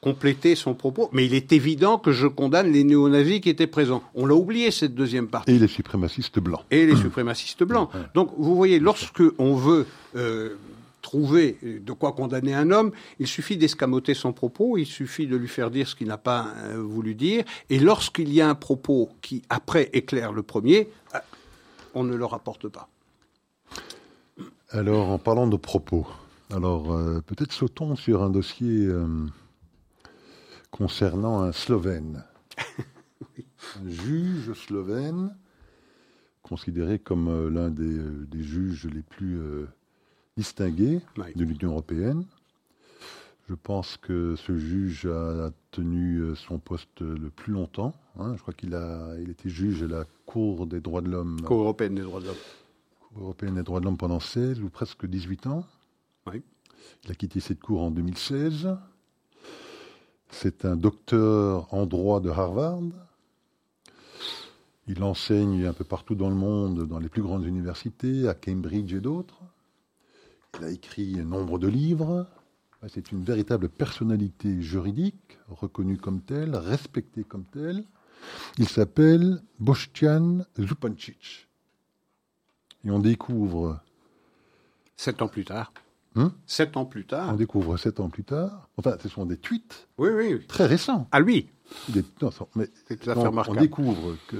Speaker 2: compléter son propos, mais il est évident que je condamne les néo-nazis qui étaient présents. On l'a oublié, cette deuxième partie
Speaker 1: Et les suprémacistes blancs.
Speaker 2: et les suprémacistes blancs. Donc, vous voyez, lorsque on veut euh, trouver de quoi condamner un homme, il suffit d'escamoter son propos, il suffit de lui faire dire ce qu'il n'a pas euh, voulu dire, et lorsqu'il y a un propos qui, après, éclaire le premier, euh, on ne le rapporte pas.
Speaker 1: Alors, en parlant de propos, alors euh, peut-être sautons sur un dossier euh, concernant un Slovène. <laughs> un juge slovène, considéré comme euh, l'un des, euh, des juges les plus euh, distingués
Speaker 2: Oui.
Speaker 1: de l'Union européenne. Je pense que ce juge a tenu son poste le plus longtemps. hein. Je crois qu'il a, il était juge à la Cour des droits de l'homme
Speaker 2: Cour européenne des droits de l'homme.
Speaker 1: Cour européenne des droits de l'homme pendant 16 ou presque 18 ans.
Speaker 2: Oui.
Speaker 1: Il a quitté cette cour en 2016. C'est un docteur en droit de Harvard. Il enseigne un peu partout dans le monde, dans les plus grandes universités, à Cambridge et d'autres. Il a écrit nombre de livres. C'est une véritable personnalité juridique, reconnue comme telle, respectée comme telle. Il s'appelle Boštjan Zupancic. Et on découvre,
Speaker 2: Sept ans plus tard.
Speaker 1: Hein
Speaker 2: Sept ans plus tard.
Speaker 1: on découvre sept ans plus tard, enfin, ce sont des tweets
Speaker 2: Oui, oui, oui.
Speaker 1: très récents.
Speaker 2: À lui.
Speaker 1: Des- non, mais
Speaker 2: C'est tout à
Speaker 1: donc,
Speaker 2: fait
Speaker 1: on
Speaker 2: remarquable.
Speaker 1: découvre que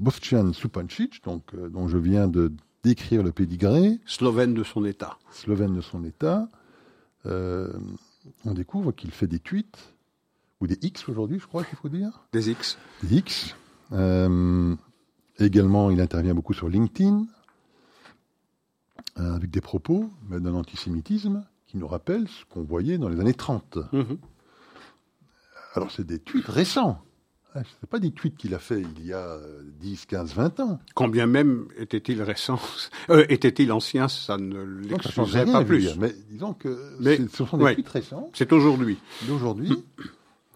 Speaker 1: Boštjan Supancic, donc, euh, dont je viens de décrire le pédigré,
Speaker 2: Slovène de son État.
Speaker 1: slovène de son État, euh, on découvre qu'il fait des tweets, ou des X aujourd'hui, je crois qu'il faut dire.
Speaker 2: Des X.
Speaker 1: Des X. Euh, également, il intervient beaucoup sur LinkedIn, avec des propos mais d'un antisémitisme qui nous rappelle ce qu'on voyait dans les années 30.
Speaker 2: Mhm.
Speaker 1: Alors, c'est des tweets récents. Ce n'est pas des tweets qu'il a fait il y a euh, 10, 15, 20 ans.
Speaker 2: Quand bien même était-il récent, <laughs> euh, était-il ancien, ça ne l'excusait pas plus.
Speaker 1: dire. Mais disons que
Speaker 2: Mais-
Speaker 1: ce sont des
Speaker 2: ouais.
Speaker 1: tweets récents
Speaker 2: C'est aujourd'hui.
Speaker 1: d'aujourd'hui.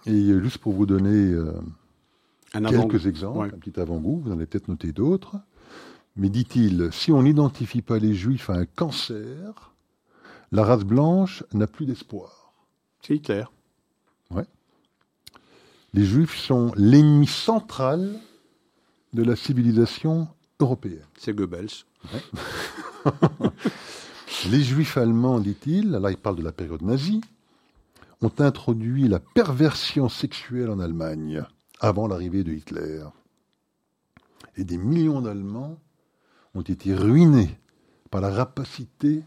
Speaker 1: Et euh, juste pour vous donner euh,
Speaker 2: Un
Speaker 1: quelques exemples,
Speaker 2: Ouais.
Speaker 1: un petit avant-goût, vous en avez peut-être noté d'autres. Mais dit-il, si on n'identifie pas les juifs à un cancer, la race blanche n'a plus d'espoir.
Speaker 2: C'est Hitler.
Speaker 1: Les juifs sont l'ennemi central de la civilisation européenne.
Speaker 2: C'est Goebbels. <laughs>
Speaker 1: Les juifs allemands, dit-il, là il parle de la période nazie, ont introduit la perversion sexuelle en Allemagne avant l'arrivée de Hitler. Et des millions d'Allemands ont été ruinés par la rapacité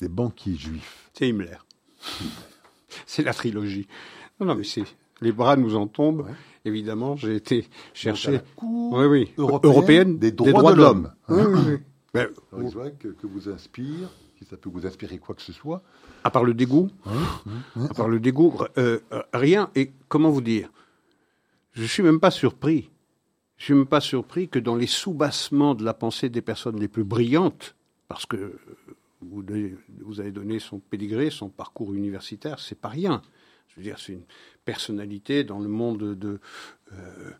Speaker 1: des banquiers juifs.
Speaker 2: C'est Himmler. <laughs> c'est la trilogie. Non, non, mais c'est. Les bras nous en tombent.
Speaker 1: Ouais.
Speaker 2: Évidemment, j'ai été chercher.
Speaker 1: la Cour
Speaker 2: Oui, oui.
Speaker 1: européenne des droits de l'homme.
Speaker 2: Oui, oui. Ben, <laughs>
Speaker 1: que, que vous inspire, si ça peut vous inspirer quoi que ce soit.
Speaker 2: à part le dégoût, à part le dégoût, euh, euh, rien. Et comment vous dire? Je suis même pas surpris. Je suis même pas surpris que dans les soubassements de la pensée des personnes les plus brillantes, parce que vous, avez donné son pédigré, son parcours universitaire, c'est pas rien. Je veux dire, c'est une personnalité dans le monde de, euh,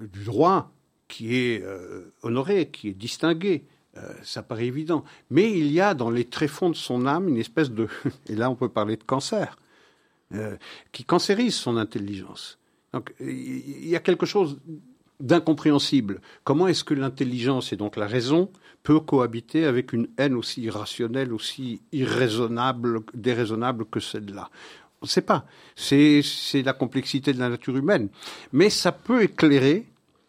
Speaker 2: du droit qui est euh, honorée, qui est distinguée. Euh, ça paraît évident. Mais il y a dans les tréfonds de son âme une espèce de, <laughs> et là on peut parler de cancer, qui cancérise son intelligence. Donc il y a quelque chose d'incompréhensible. Comment est-ce que l'intelligence et donc la raison peut cohabiter avec une haine aussi irrationnelle, aussi irraisonnable, déraisonnable que celle-là? On ne sait pas. C'est la complexité de la nature humaine. Mais ça peut éclairer,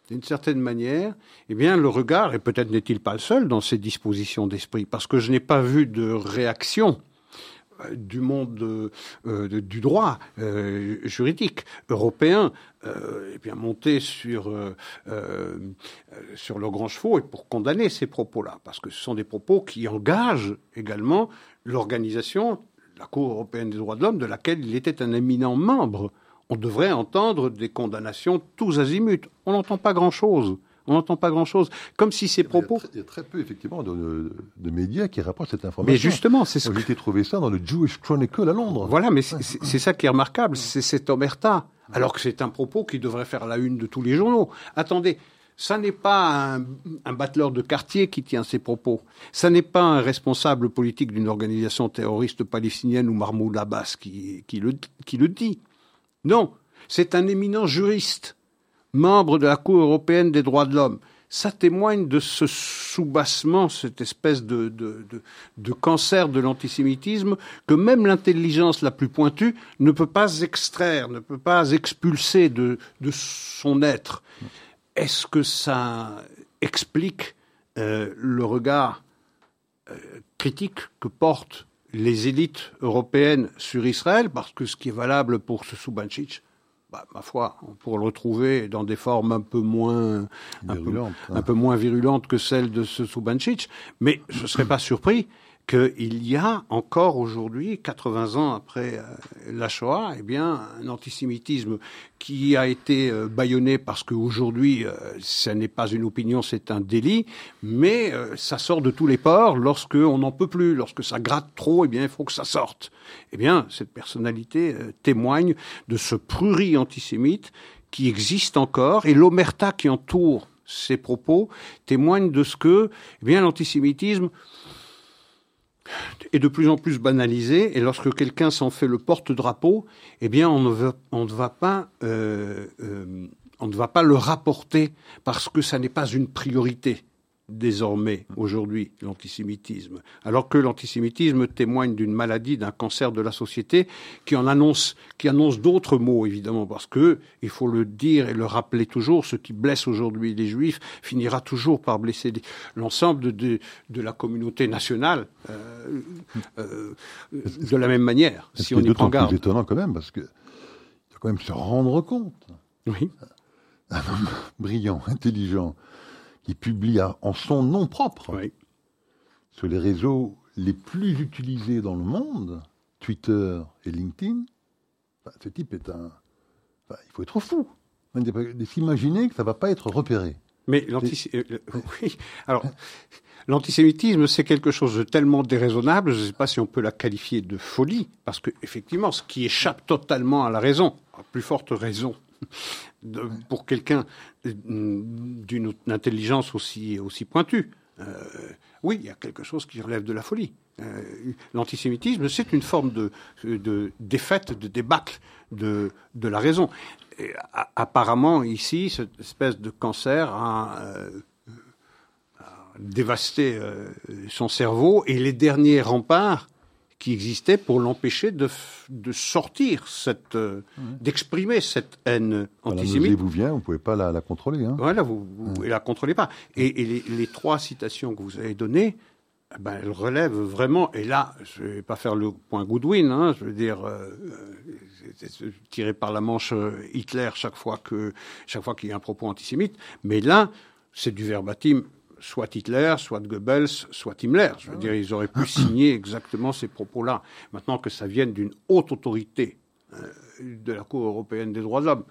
Speaker 2: d'une certaine manière, eh bien, le regard, et peut-être n'est-il pas le seul dans ces dispositions d'esprit, parce que je n'ai pas vu de réaction du monde euh, du droit euh, juridique européen euh, bien monter sur sur le grand chevaux et pour condamner ces propos-là. Parce que ce sont des propos qui engagent également l'organisation la Cour européenne des droits de l'homme de laquelle il était un éminent membre. On devrait entendre des condamnations tous azimuts. On n'entend pas grand-chose on n'entend pas grand-chose. Comme si ces propos.
Speaker 1: Il y a très, peu, effectivement, de, médias qui rapportent cette information.
Speaker 2: Mais justement, c'est ce
Speaker 1: que. J'ai trouvé ça dans le Jewish Chronicle à Londres.
Speaker 2: Voilà, mais c'est ça qui est remarquable, c'est cette omerta. Alors que c'est un propos qui devrait faire la une de tous les journaux. Attendez, ça n'est pas un, un, battleur de quartier qui tient ces propos. Ça n'est pas un responsable politique d'une organisation terroriste palestinienne ou Mahmoud Abbas qui, qui, le, qui le dit. Non, c'est un éminent juriste membre de la Cour européenne des droits de l'homme. Ça témoigne de ce soubassement, cette espèce de, de, cancer de l'antisémitisme que même l'intelligence la plus pointue ne peut pas extraire, ne peut pas expulser de, de son être. Est-ce que ça explique euh, le regard euh, critique que portent les élites européennes sur Israël? Parce que ce qui est valable pour ce bah, ma foi, on pourrait le retrouver dans des formes un peu moins un peu, hein. un peu, moins virulentes que celles de ce Soubanchich, mais je ne serais pas surpris qu'il y a encore aujourd'hui, 80 ans après euh, la Shoah, eh bien, un antisémitisme qui a été euh, bâillonné parce qu'aujourd'hui, euh, ce n'est pas une opinion, c'est un délit, mais ça sort de tous les ports lorsque on n'en peut plus, lorsque ça gratte trop, eh bien, il faut que ça sorte. Eh bien, cette personnalité témoigne de ce prurit antisémite qui existe encore et l'omerta qui entoure ces propos témoigne de ce que, eh bien, l'antisémitisme est de plus en plus banalisé, et lorsque quelqu'un s'en fait le porte-drapeau, eh bien, on ne, veut, on ne va pas, euh, euh, on ne va pas le rapporter parce que ça n'est pas une priorité désormais aujourd'hui l'antisémitisme, alors que l'antisémitisme témoigne d'une maladie, d'un cancer de la société qui en annonce, qui annonce d'autres mots évidemment, parce que il faut le dire et le rappeler toujours, ce qui blesse aujourd'hui les Juifs finira toujours par blesser l'ensemble de, de, la communauté nationale euh, euh, de la même manière, si on y prend garde.
Speaker 1: C'est étonnant quand même, parce que faut quand même se rendre compte.
Speaker 2: Oui.
Speaker 1: Un homme brillant, intelligent, qui publie en son nom propre sur les réseaux les plus utilisés dans le monde, Twitter et LinkedIn, ce type est un... il faut être fou de s'imaginer que ça ne va pas être repéré.
Speaker 2: Mais l'antisémitisme, euh, <laughs> oui. Alors, l'antisémitisme, c'est quelque chose de tellement déraisonnable, je ne sais pas si on peut la qualifier de folie, parce que effectivement, ce qui échappe totalement à la raison, à plus forte raison, pour quelqu'un d'une intelligence aussi, aussi pointue. Euh, oui, il y a quelque chose qui relève de la folie. Euh, l'antisémitisme, c'est une forme de, défaite, de débâcle de, de la raison. apparemment, ici, cette espèce de cancer a, euh, dévasté son cerveau et les derniers remparts qui existait pour l'empêcher de, de, sortir cette, euh, d'exprimer cette haine antisémite.
Speaker 1: vous vient, vous pouvez pas la, la contrôler. Hein.
Speaker 2: Voilà, vous, ne la contrôlez pas. Et, et les, trois citations que vous avez données, eh ben, elles relèvent vraiment. Et là, je vais pas faire le point Goodwin. Hein, je veux dire, euh, euh tirer par la manche euh, Hitler chaque fois que chaque fois qu'il y a un propos antisémite. Mais là, c'est du verbatim soit Hitler, soit Goebbels, soit Himmler. Je veux ah dire, ils auraient pu signer exactement ces propos-là. Maintenant que ça vienne d'une haute autorité euh, de la Cour européenne des droits de l'homme,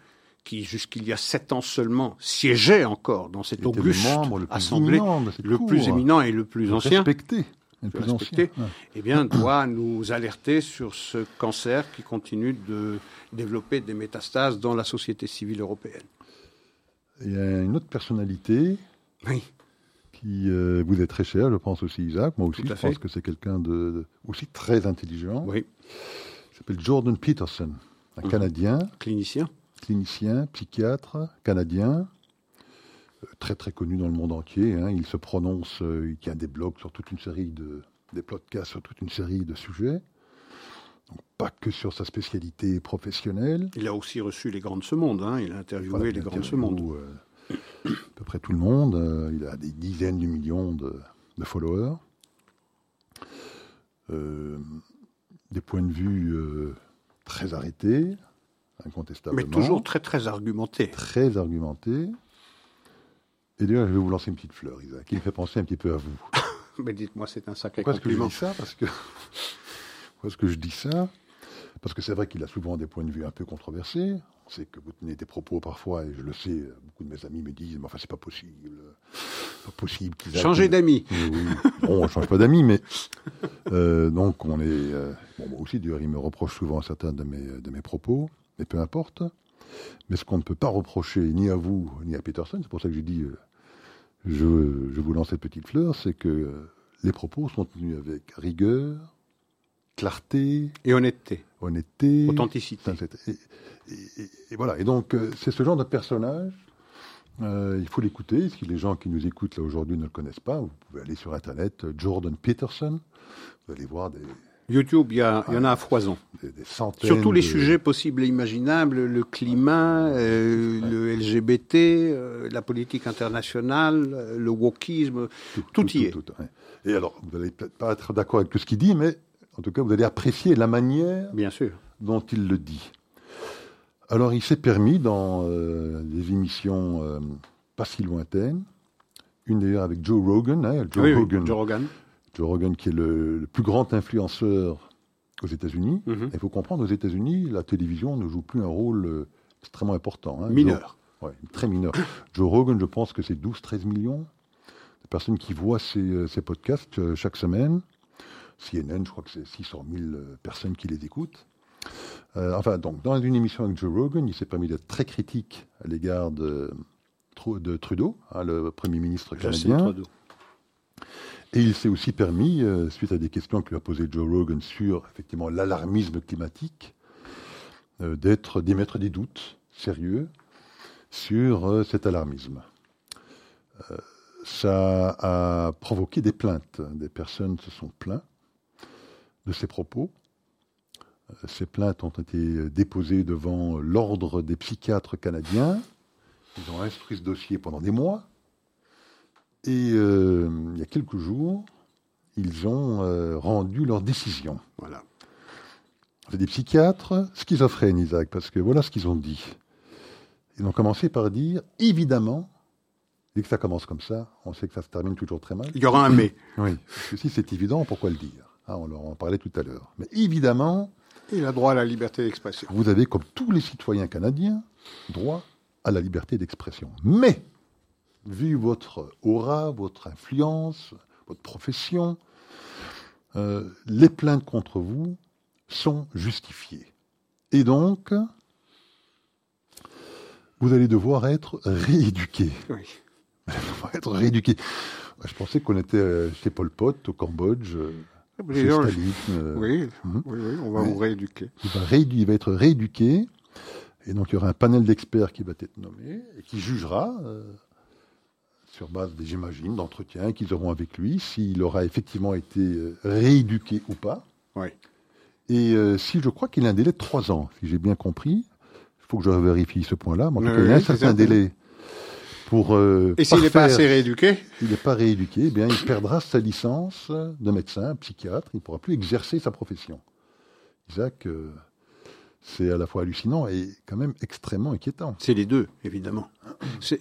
Speaker 2: qui jusqu'il y a sept ans seulement siégeait encore dans cette auguste
Speaker 1: le
Speaker 2: assemblée, le plus éminent et le plus ancien,
Speaker 1: respecté, le plus
Speaker 2: respecté, eh bien, <coughs> doit nous alerter sur ce cancer qui continue de développer des métastases dans la société civile européenne.
Speaker 1: Il y a une autre personnalité
Speaker 2: oui
Speaker 1: qui euh, vous est très cher, je pense aussi Isaac. Moi aussi, je pense que c'est quelqu'un de, aussi très intelligent.
Speaker 2: Oui.
Speaker 1: Il s'appelle Jordan Peterson, un mhm. Canadien.
Speaker 2: Clinicien.
Speaker 1: Clinicien, psychiatre, canadien, euh, très très connu dans le monde entier. Hein. Il se prononce, euh, il tient des blogs sur toute une série de, des podcasts sur toute une série de sujets. pas que sur sa spécialité professionnelle.
Speaker 2: Il a aussi reçu les grands de ce monde, hein. il a interviewé les grands de ce monde.
Speaker 1: Euh, à peu près tout le monde. Euh, il a des dizaines de millions de, followers. Euh, des points de vue très arrêtés, incontestablement.
Speaker 2: Mais toujours très très argumentés.
Speaker 1: Très argumentés. Et d'ailleurs, je vais vous lancer une petite fleur, Isaac, qui me fait penser un petit peu à vous. <laughs>
Speaker 2: Mais dites-moi, c'est un sacré
Speaker 1: Pourquoi
Speaker 2: compliment.
Speaker 1: Est-ce que je dis ça? Parce que... <laughs> Pourquoi est-ce que je dis ça? Parce que c'est vrai qu'il a souvent des points de vue un peu controversés. On sait que vous tenez des propos parfois, et je le sais, beaucoup de mes amis me disent, mais enfin, c'est pas possible. Pas possible
Speaker 2: qu'ils Changer d'amis.
Speaker 1: Oui, bon, on change pas d'amis, mais. Euh, donc, on est. Euh, bon, moi aussi, d'ailleurs, il me reproche souvent certains de mes, de mes propos, mais peu importe. Mais ce qu'on ne peut pas reprocher ni à vous, ni à Peterson, c'est pour ça que j'ai dit, euh, je, je, vous lance cette petite fleur, c'est que les propos sont tenus avec rigueur, clarté.
Speaker 2: Et honnêteté.
Speaker 1: Honnêteté.
Speaker 2: Authenticité.
Speaker 1: Et, voilà. Et donc, euh, c'est ce genre de personnage. Euh, il faut l'écouter. Si les gens qui nous écoutent là aujourd'hui ne le connaissent pas, vous pouvez aller sur Internet, euh, Jordan Peterson. Vous allez voir des.
Speaker 2: YouTube, il y, en a à foison.
Speaker 1: Des, centaines.
Speaker 2: Sur tous les sujets possibles et imaginables, le climat, le LGBT, la politique internationale, le wokisme, tout, y est.
Speaker 1: Et alors, vous n'allez peut-être pas être d'accord avec tout ce qu'il dit, mais en tout cas, vous allez apprécier la manière
Speaker 2: Bien sûr.
Speaker 1: dont il le dit. Alors, il s'est permis dans euh, des émissions euh, pas si lointaines, une d'ailleurs avec Joe Rogan,
Speaker 2: hein, Joe, Rogan Joe Rogan.
Speaker 1: Joe Rogan, qui est le, plus grand influenceur aux États-Unis. Mhm. Il faut comprendre, aux États-Unis, la télévision ne joue plus un rôle euh, extrêmement important.
Speaker 2: Hein. mineur.
Speaker 1: Oui, très mineur. <coughs> Joe Rogan, je pense que c'est 12-13 millions de personnes qui voient ses podcasts chaque semaine. CNN, je crois que c'est 600 000 euh, personnes qui les écoutent. Euh, enfin, donc, dans une émission avec Joe Rogan, il s'est permis d'être très critique à l'égard de, de, Trudeau, hein, le Premier ministre canadien. Et il s'est aussi permis, euh, suite à des questions que lui a posées Joe Rogan sur effectivement l'alarmisme climatique, d'être d'émettre des doutes sérieux sur cet alarmisme. ça a provoqué des plaintes. Des personnes se sont plaintes de ces propos. Euh, ces plaintes ont été déposées devant l'Ordre des psychiatres canadiens. Ils ont instruit ce dossier pendant des mois. Et euh, il y a quelques jours, ils ont euh, rendu leur décision.
Speaker 2: Voilà.
Speaker 1: C'est des psychiatres schizophrènes, Isaac, parce que voilà ce qu'ils ont dit. Ils ont commencé par dire, évidemment, dès que ça commence comme ça, on sait que ça se termine toujours très mal.
Speaker 2: Il y aura un mais.
Speaker 1: Oui, parce que si c'est évident, pourquoi le dire? Ah, on en parlait tout à l'heure. Mais évidemment.
Speaker 2: Il a droit à la liberté d'expression.
Speaker 1: Vous avez, comme tous les citoyens canadiens, droit à la liberté d'expression. Mais, vu votre aura, votre influence, votre profession, euh, les plaintes contre vous sont justifiées. Et donc, vous allez devoir être rééduqué.
Speaker 2: Oui.
Speaker 1: Vous allez devoir être rééduqué. Je pensais qu'on était euh, chez Pol Pot, au Cambodge. Euh,
Speaker 2: oui, mhm. oui, oui, on va vous rééduquer.
Speaker 1: Il va, il va, être rééduqué, et donc il y aura un panel d'experts qui va être nommé, et qui jugera, euh, sur base, j'imagine, d'entretiens qu'ils auront avec lui, s'il aura effectivement été euh, rééduqué ou pas.
Speaker 2: Oui.
Speaker 1: Et si je crois qu'il a un délai de trois ans, si j'ai bien compris, il faut que je vérifie ce point-là, mais en tout cas, il y a un certain délai
Speaker 2: euh, Et s'il n'est pas assez rééduqué
Speaker 1: Il n'est pas rééduqué, eh bien, il perdra sa licence de médecin, psychiatre, il ne pourra plus exercer sa profession. Isaac, euh, c'est à la fois hallucinant et quand même extrêmement inquiétant.
Speaker 2: C'est les deux, évidemment. C'est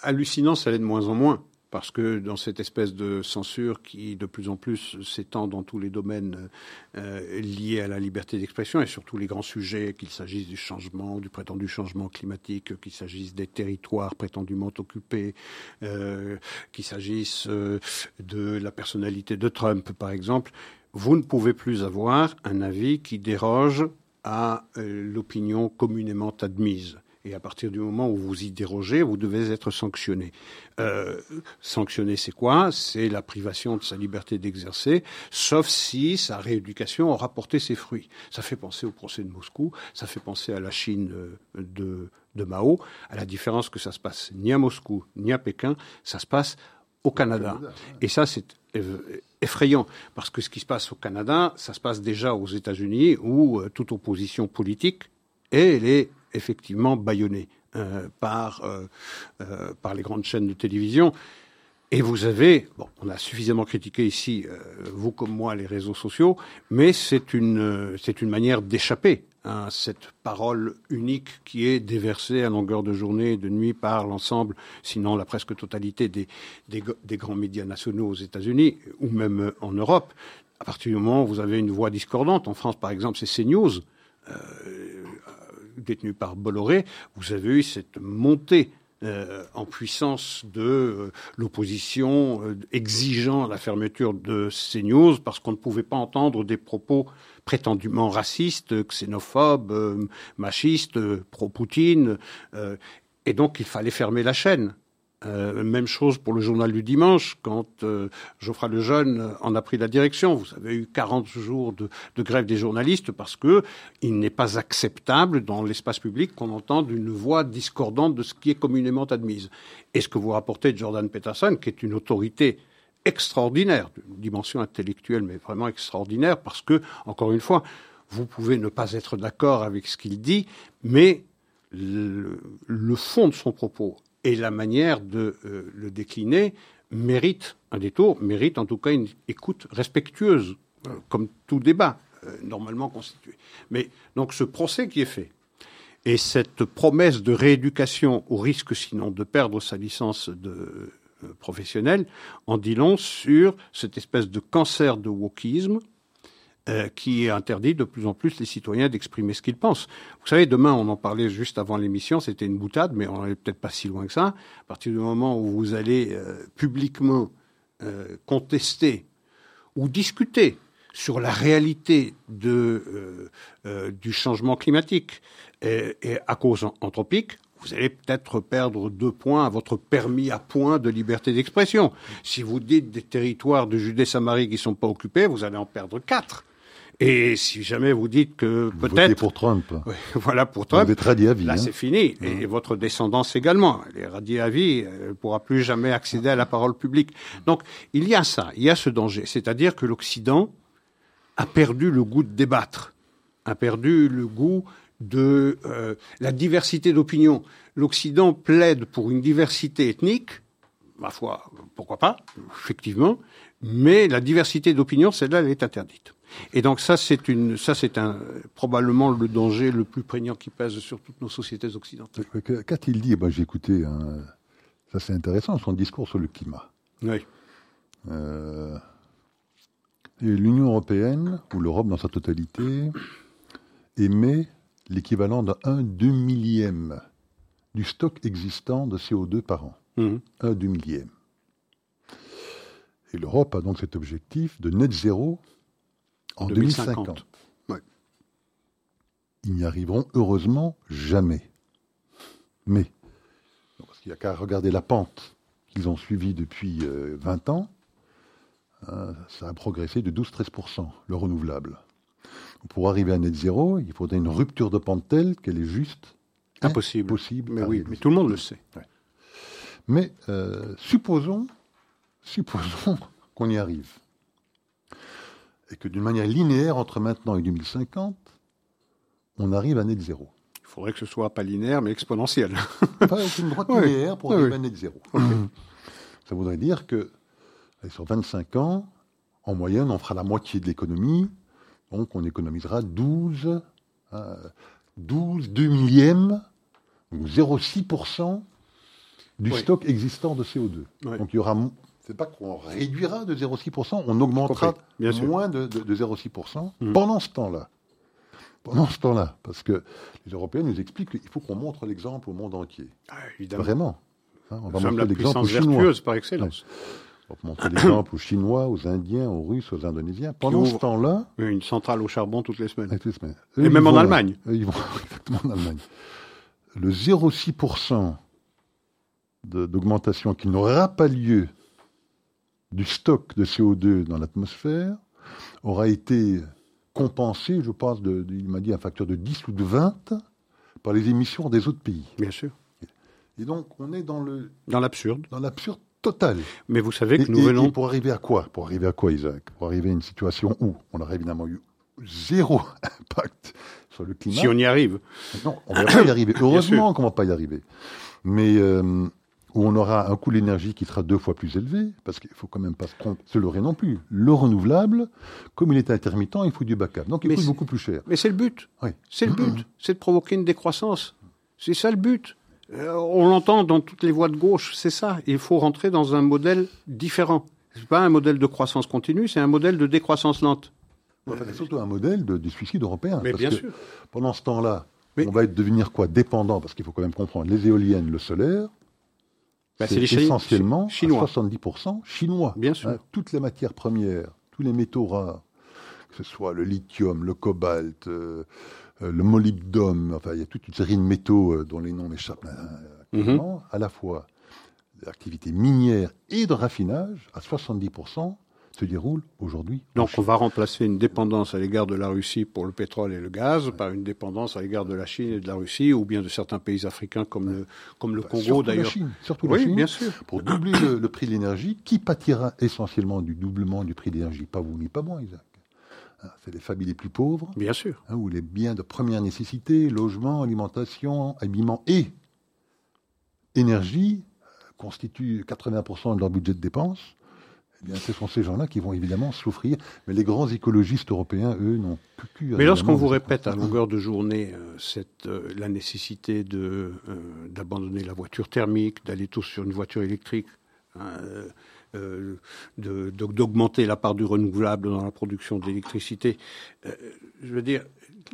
Speaker 2: hallucinant, ça l'est de moins en moins parce que dans cette espèce de censure qui de plus en plus s'étend dans tous les domaines euh, liés à la liberté d'expression et surtout les grands sujets, qu'il s'agisse du changement, du prétendu changement climatique, qu'il s'agisse des territoires prétendument occupés, euh, qu'il s'agisse euh, de la personnalité de Trump par exemple, vous ne pouvez plus avoir un avis qui déroge à l'opinion communément admise. Et à partir du moment où vous y dérogez, vous devez être sanctionné. Euh, sanctionné, c'est quoi? C'est la privation de sa liberté d'exercer, sauf si sa rééducation aura porté ses fruits. Ça fait penser au procès de Moscou, ça fait penser à la Chine de, de Mao, à la différence que ça se passe ni à Moscou ni à Pékin, ça se passe au Canada. Et ça, c'est effrayant, parce que ce qui se passe au Canada, ça se passe déjà aux États-Unis, où euh, toute opposition politique, elle est effectivement bâillonnée euh, par, euh, par les grandes chaînes de télévision. Et vous avez, bon, on a suffisamment critiqué ici, vous comme moi, les réseaux sociaux, mais c'est une, c'est une manière d'échapper à cette parole unique qui est déversée à longueur de journée et de nuit par l'ensemble, sinon la presque totalité des, des, grands médias nationaux aux États-Unis ou même en Europe. À partir du moment où vous avez une voix discordante, en France par exemple, c'est CNews, euh, détenu par Bolloré, vous avez eu cette montée euh, en puissance de euh, l'opposition euh, exigeant la fermeture de CNews parce qu'on ne pouvait pas entendre des propos prétendument racistes, xénophobes, machistes, pro-Poutine. et donc il fallait fermer la chaîne. Euh, même chose pour le journal du dimanche, quand euh, Geoffroy Lejeune en a pris la direction. Vous avez eu 40 jours de, grève des journalistes parce que il n'est pas acceptable dans l'espace public qu'on entende une voix discordante de ce qui est communément admise. Et ce que vous rapportez de Jordan Peterson, qui est une autorité extraordinaire, d'une dimension intellectuelle, mais vraiment extraordinaire, parce que, encore une fois, vous pouvez ne pas être d'accord avec ce qu'il dit, mais le, fond de son propos et la manière de euh, le décliner mérite un détour, mérite en tout cas une écoute respectueuse, euh, comme tout débat euh, normalement constitué. Mais donc ce procès qui est fait et cette promesse de rééducation au risque sinon de perdre sa licence de professionnelle en dit long sur cette espèce de cancer de wokisme euh, qui interdit de plus en plus les citoyens d'exprimer ce qu'ils pensent. Vous savez, demain, on en parlait juste avant l'émission, c'était une boutade, mais on n'est peut-être pas si loin que ça. À partir du moment où vous allez euh, publiquement euh, contester ou discuter sur la réalité de, du changement climatique et, et à cause anthropique, vous allez peut-être perdre deux points à votre permis à point de liberté d'expression. Si vous dites des territoires de Judée-Samarie qui ne sont pas occupés, vous allez en perdre quatre. Et si jamais vous dites que peut-être
Speaker 1: pour Trump, <laughs>
Speaker 2: voilà pour Trump,
Speaker 1: vous êtes radié à vie.
Speaker 2: Là, c'est fini. Et votre descendance également, elle est radiée à vie. Elle ne pourra plus jamais accéder à la parole publique. Donc, il y a ça, il y a ce danger. C'est-à-dire que l'Occident a perdu le goût de débattre, a perdu le goût de euh, la diversité d'opinions. L'Occident plaide pour une diversité ethnique, ma foi, pourquoi pas, effectivement, mais la diversité d'opinions, celle-là, elle est interdite. Et donc ça, c'est une, ça, c'est un, probablement le danger le plus prégnant qui pèse sur toutes nos sociétés occidentales.
Speaker 1: Qu'a-t-il dit? Eh ben, J'ai écouté, hein, ça c'est intéressant, son discours sur le climat.
Speaker 2: Oui.
Speaker 1: Euh, L'Union européenne, ou l'Europe dans sa totalité, émet l'équivalent d'un deux millième du stock existant de CO2 par an. Mmh. Un deux millième. Et l'Europe a donc cet objectif de net zéro en 2050. Ils n'y arriveront heureusement jamais. Mais, parce qu'il n'y a qu'à regarder la pente qu'ils ont suivie depuis 20 euh, ans, hein, ça a progressé de 12-13%, le renouvelable. Pour arriver à net zéro, il faudrait une rupture de pente telle qu'elle est juste
Speaker 2: impossible. mais oui, mais tout le monde le sait.
Speaker 1: Mais euh, supposons, supposons <laughs> qu'on y arrive et que d'une manière linéaire, entre maintenant et 2050, on arrive à net zéro.
Speaker 2: Il faudrait que ce soit pas linéaire, mais exponentiel.
Speaker 1: enfin, une droite <laughs> linéaire pour arriver à net zéro. Ça voudrait dire que sur 25 ans, en moyenne, on fera la moitié de l'économie, donc on économisera 12, 12 2 millièmes, 0,6% du stock existant de CO2. Donc il y aura c'est pas qu'on réduira de 0,6%, on augmentera moins de, 0,6% mmh. pendant ce temps-là. Pendant ce temps-là, parce que les Européens nous expliquent qu'il faut qu'on montre l'exemple au monde entier.
Speaker 2: Ah, évidemment.
Speaker 1: Vraiment.
Speaker 2: Hein, on va montrer l'exemple aux Chinois. par excellence.
Speaker 1: On va montrer l'exemple aux Chinois, aux Indiens, aux Russes, aux Indonésiens. Pendant ce temps-là.
Speaker 2: Une centrale au charbon toutes les semaines.
Speaker 1: Toutes les semaines.
Speaker 2: Et même en Allemagne.
Speaker 1: Ils vont <laughs> exactement en Allemagne. Le 0,6% d'augmentation qui n'aura pas lieu du stock de CO2 dans l'atmosphère aura été compensé, je pense, de, il m'a dit un facteur de 10 ou de 20 par les émissions des autres pays.
Speaker 2: Bien sûr.
Speaker 1: Et donc, on est dans le
Speaker 2: dans l'absurde,
Speaker 1: dans l'absurde totale.
Speaker 2: Mais vous savez que nous venons.
Speaker 1: Et pour arriver à quoi? Pour arriver à quoi, Isaac? Pour arriver à une situation où on aurait évidemment eu zéro <laughs> impact sur le climat.
Speaker 2: Si on y arrive.
Speaker 1: Non, on ne va pas y arriver. <coughs> Heureusement qu'on ne va pas y arriver. Mais euh, où on aura un coût de l'énergie qui sera deux fois plus élevé, parce qu'il faut quand même pas se tromper, se leurrer non plus. Le renouvelable, comme il est intermittent, il faut du backup. Donc il coûte beaucoup plus cher.
Speaker 2: Mais c'est le but. Oui. C'est le but. <clears throat> C'est de provoquer une décroissance. C'est ça le but. Euh, on l'entend dans toutes les voies de gauche, c'est ça. Il faut rentrer dans un modèle différent. C'est pas un modèle de croissance continue, c'est un modèle de décroissance lente.
Speaker 1: c'est surtout un modèle de, du suicide européen.
Speaker 2: Mais bien sûr.
Speaker 1: Pendant ce temps-là, on va être devenir quoi? Dépendant, parce qu'il faut quand même comprendre, les éoliennes, le solaire, bah, c'est essentiellement chinois. 70% chinois.
Speaker 2: Bien sûr. Hein,
Speaker 1: toutes les matières premières, tous les métaux rares, que ce soit le lithium, le cobalt, euh, euh, le molybdum, enfin il y a toute une série de métaux euh, dont les noms m'échappent mhm. à la fois l'activité minière et de raffinage à 70% se déroule aujourd'hui.
Speaker 2: Donc on va remplacer une dépendance à l'égard de la Russie pour le pétrole et le gaz par une dépendance à l'égard de la Chine et de la Russie, ou bien de certains pays africains comme le, comme le bah, Congo d'ailleurs.
Speaker 1: Surtout la Chine, bien sûr. Pour doubler le, prix de l'énergie, qui pâtira essentiellement du doublement du prix de l'énergie? Pas vous ni pas moi, Isaac. Hein, c'est les familles les plus pauvres.
Speaker 2: Bien sûr.
Speaker 1: Hein, ou les biens de première nécessité, logement, alimentation, habillement et énergie constituent 80% de leur budget de dépenses. Eh bien, ce sont ces gens-là qui vont évidemment souffrir. Mais les grands écologistes européens, eux, n'ont plus
Speaker 2: Mais lorsqu'on vous répète à longueur de journée euh, cette, euh, la nécessité de, euh, d'abandonner la voiture thermique, d'aller tous sur une voiture électrique, hein, d'augmenter la part du renouvelable dans la production d'électricité, je veux dire,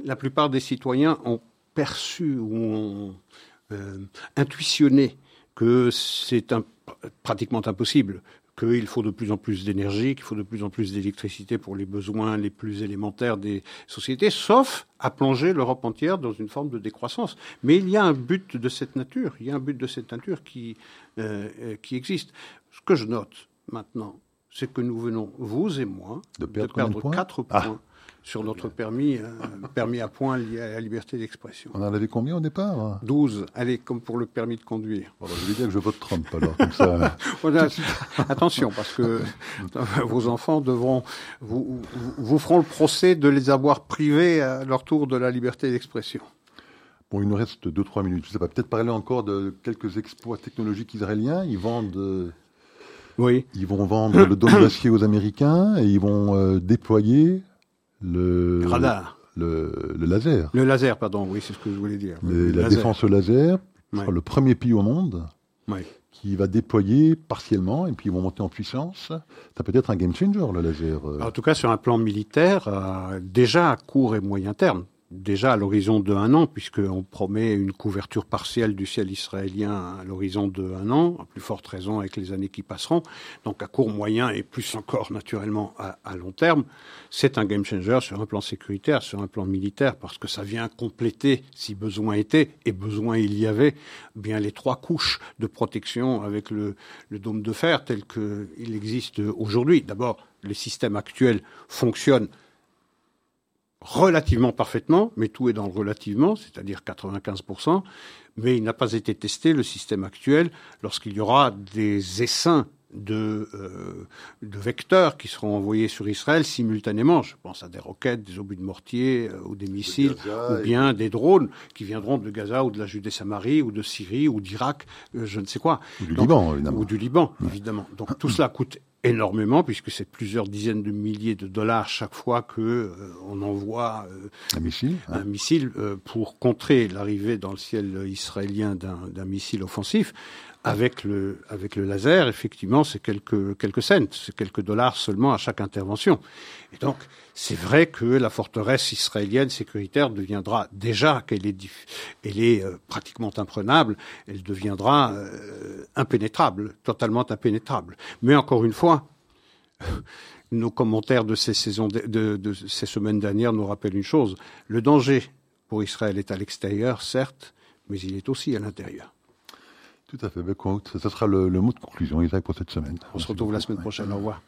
Speaker 2: la plupart des citoyens ont perçu ou ont intuitionné que c'est un, pratiquement impossible qu'il faut de plus en plus d'énergie, qu'il faut de plus en plus d'électricité pour les besoins les plus élémentaires des sociétés, sauf à plonger l'Europe entière dans une forme de décroissance. Mais il y a un but de cette nature, il y a un but de cette nature qui, euh, euh, qui existe. Ce que je note maintenant, c'est que nous venons, vous et moi,
Speaker 1: de perdre,
Speaker 2: quatre
Speaker 1: ah.
Speaker 2: points sur notre permis, euh, permis à point lié à la liberté d'expression.
Speaker 1: On en avait combien au départ
Speaker 2: 12. Allez, comme pour le permis de conduire.
Speaker 1: Bon, je vais dire que je vote Trump alors, comme ça. <laughs>
Speaker 2: attention, parce que vos enfants devront, vous, vous, feront le procès de les avoir privés à leur tour de la liberté d'expression.
Speaker 1: Bon, il nous reste 2-3 minutes. Je sais pas, peut-être parler encore de quelques exploits technologiques israéliens. Ils vendent. Euh,
Speaker 2: oui.
Speaker 1: Ils vont vendre le <coughs> dôme d'acier aux Américains et ils vont euh, déployer le
Speaker 2: radar.
Speaker 1: Le, laser.
Speaker 2: Le laser, pardon, oui, c'est ce que je voulais dire.
Speaker 1: la défense au laser sera le premier pays au monde qui va déployer partiellement et puis ils vont monter en puissance. Ça peut être un game changer, le laser.
Speaker 2: Euh. En tout cas, sur un plan militaire, euh, déjà à court et moyen terme déjà à l'horizon de un an, puisqu'on promet une couverture partielle du ciel israélien à l'horizon de un an, à plus forte raison avec les années qui passeront, donc à court, moyen et plus encore naturellement à, long terme, c'est un game changer sur un plan sécuritaire, sur un plan militaire, parce que ça vient compléter, si besoin était, et besoin il y avait, bien les trois couches de protection avec le, le dôme de fer tel qu'il existe aujourd'hui. D'abord, les systèmes actuels fonctionnent relativement parfaitement, mais tout est dans le relativement, c'est-à-dire 95%, mais il n'a pas été testé, le système actuel, lorsqu'il y aura des essaims de, euh, de vecteurs qui seront envoyés sur Israël simultanément. Je pense à des roquettes, des obus de mortier euh, ou des missiles, ou bien des drones qui viendront de Gaza ou de la Judée-Samarie ou de Syrie ou d'Irak, euh, je ne sais quoi.
Speaker 1: Ou du Liban, évidemment.
Speaker 2: Ou du Liban, évidemment. Donc tout cela coûte énormément puisque c'est plusieurs dizaines de milliers de dollars chaque fois que euh, on envoie
Speaker 1: un missile,
Speaker 2: un hein. missile pour contrer l'arrivée dans le ciel israélien d'un missile offensif. Avec le, avec le laser, effectivement, c'est quelques, quelques cents, c'est quelques dollars seulement à chaque intervention. Et donc, c'est vrai que la forteresse israélienne sécuritaire deviendra, déjà qu'elle est, elle est euh, pratiquement imprenable, elle deviendra euh, impénétrable, totalement impénétrable. Mais encore une fois, <laughs> nos commentaires de ces saisons, de, de ces semaines dernières nous rappellent une chose. Le danger pour Israël est à l'extérieur, certes, mais il est aussi à l'intérieur.
Speaker 1: Tout à fait. Ben, ce sera le, mot de conclusion, Isaac, pour cette semaine.
Speaker 2: On se retrouve la semaine prochaine. Au revoir.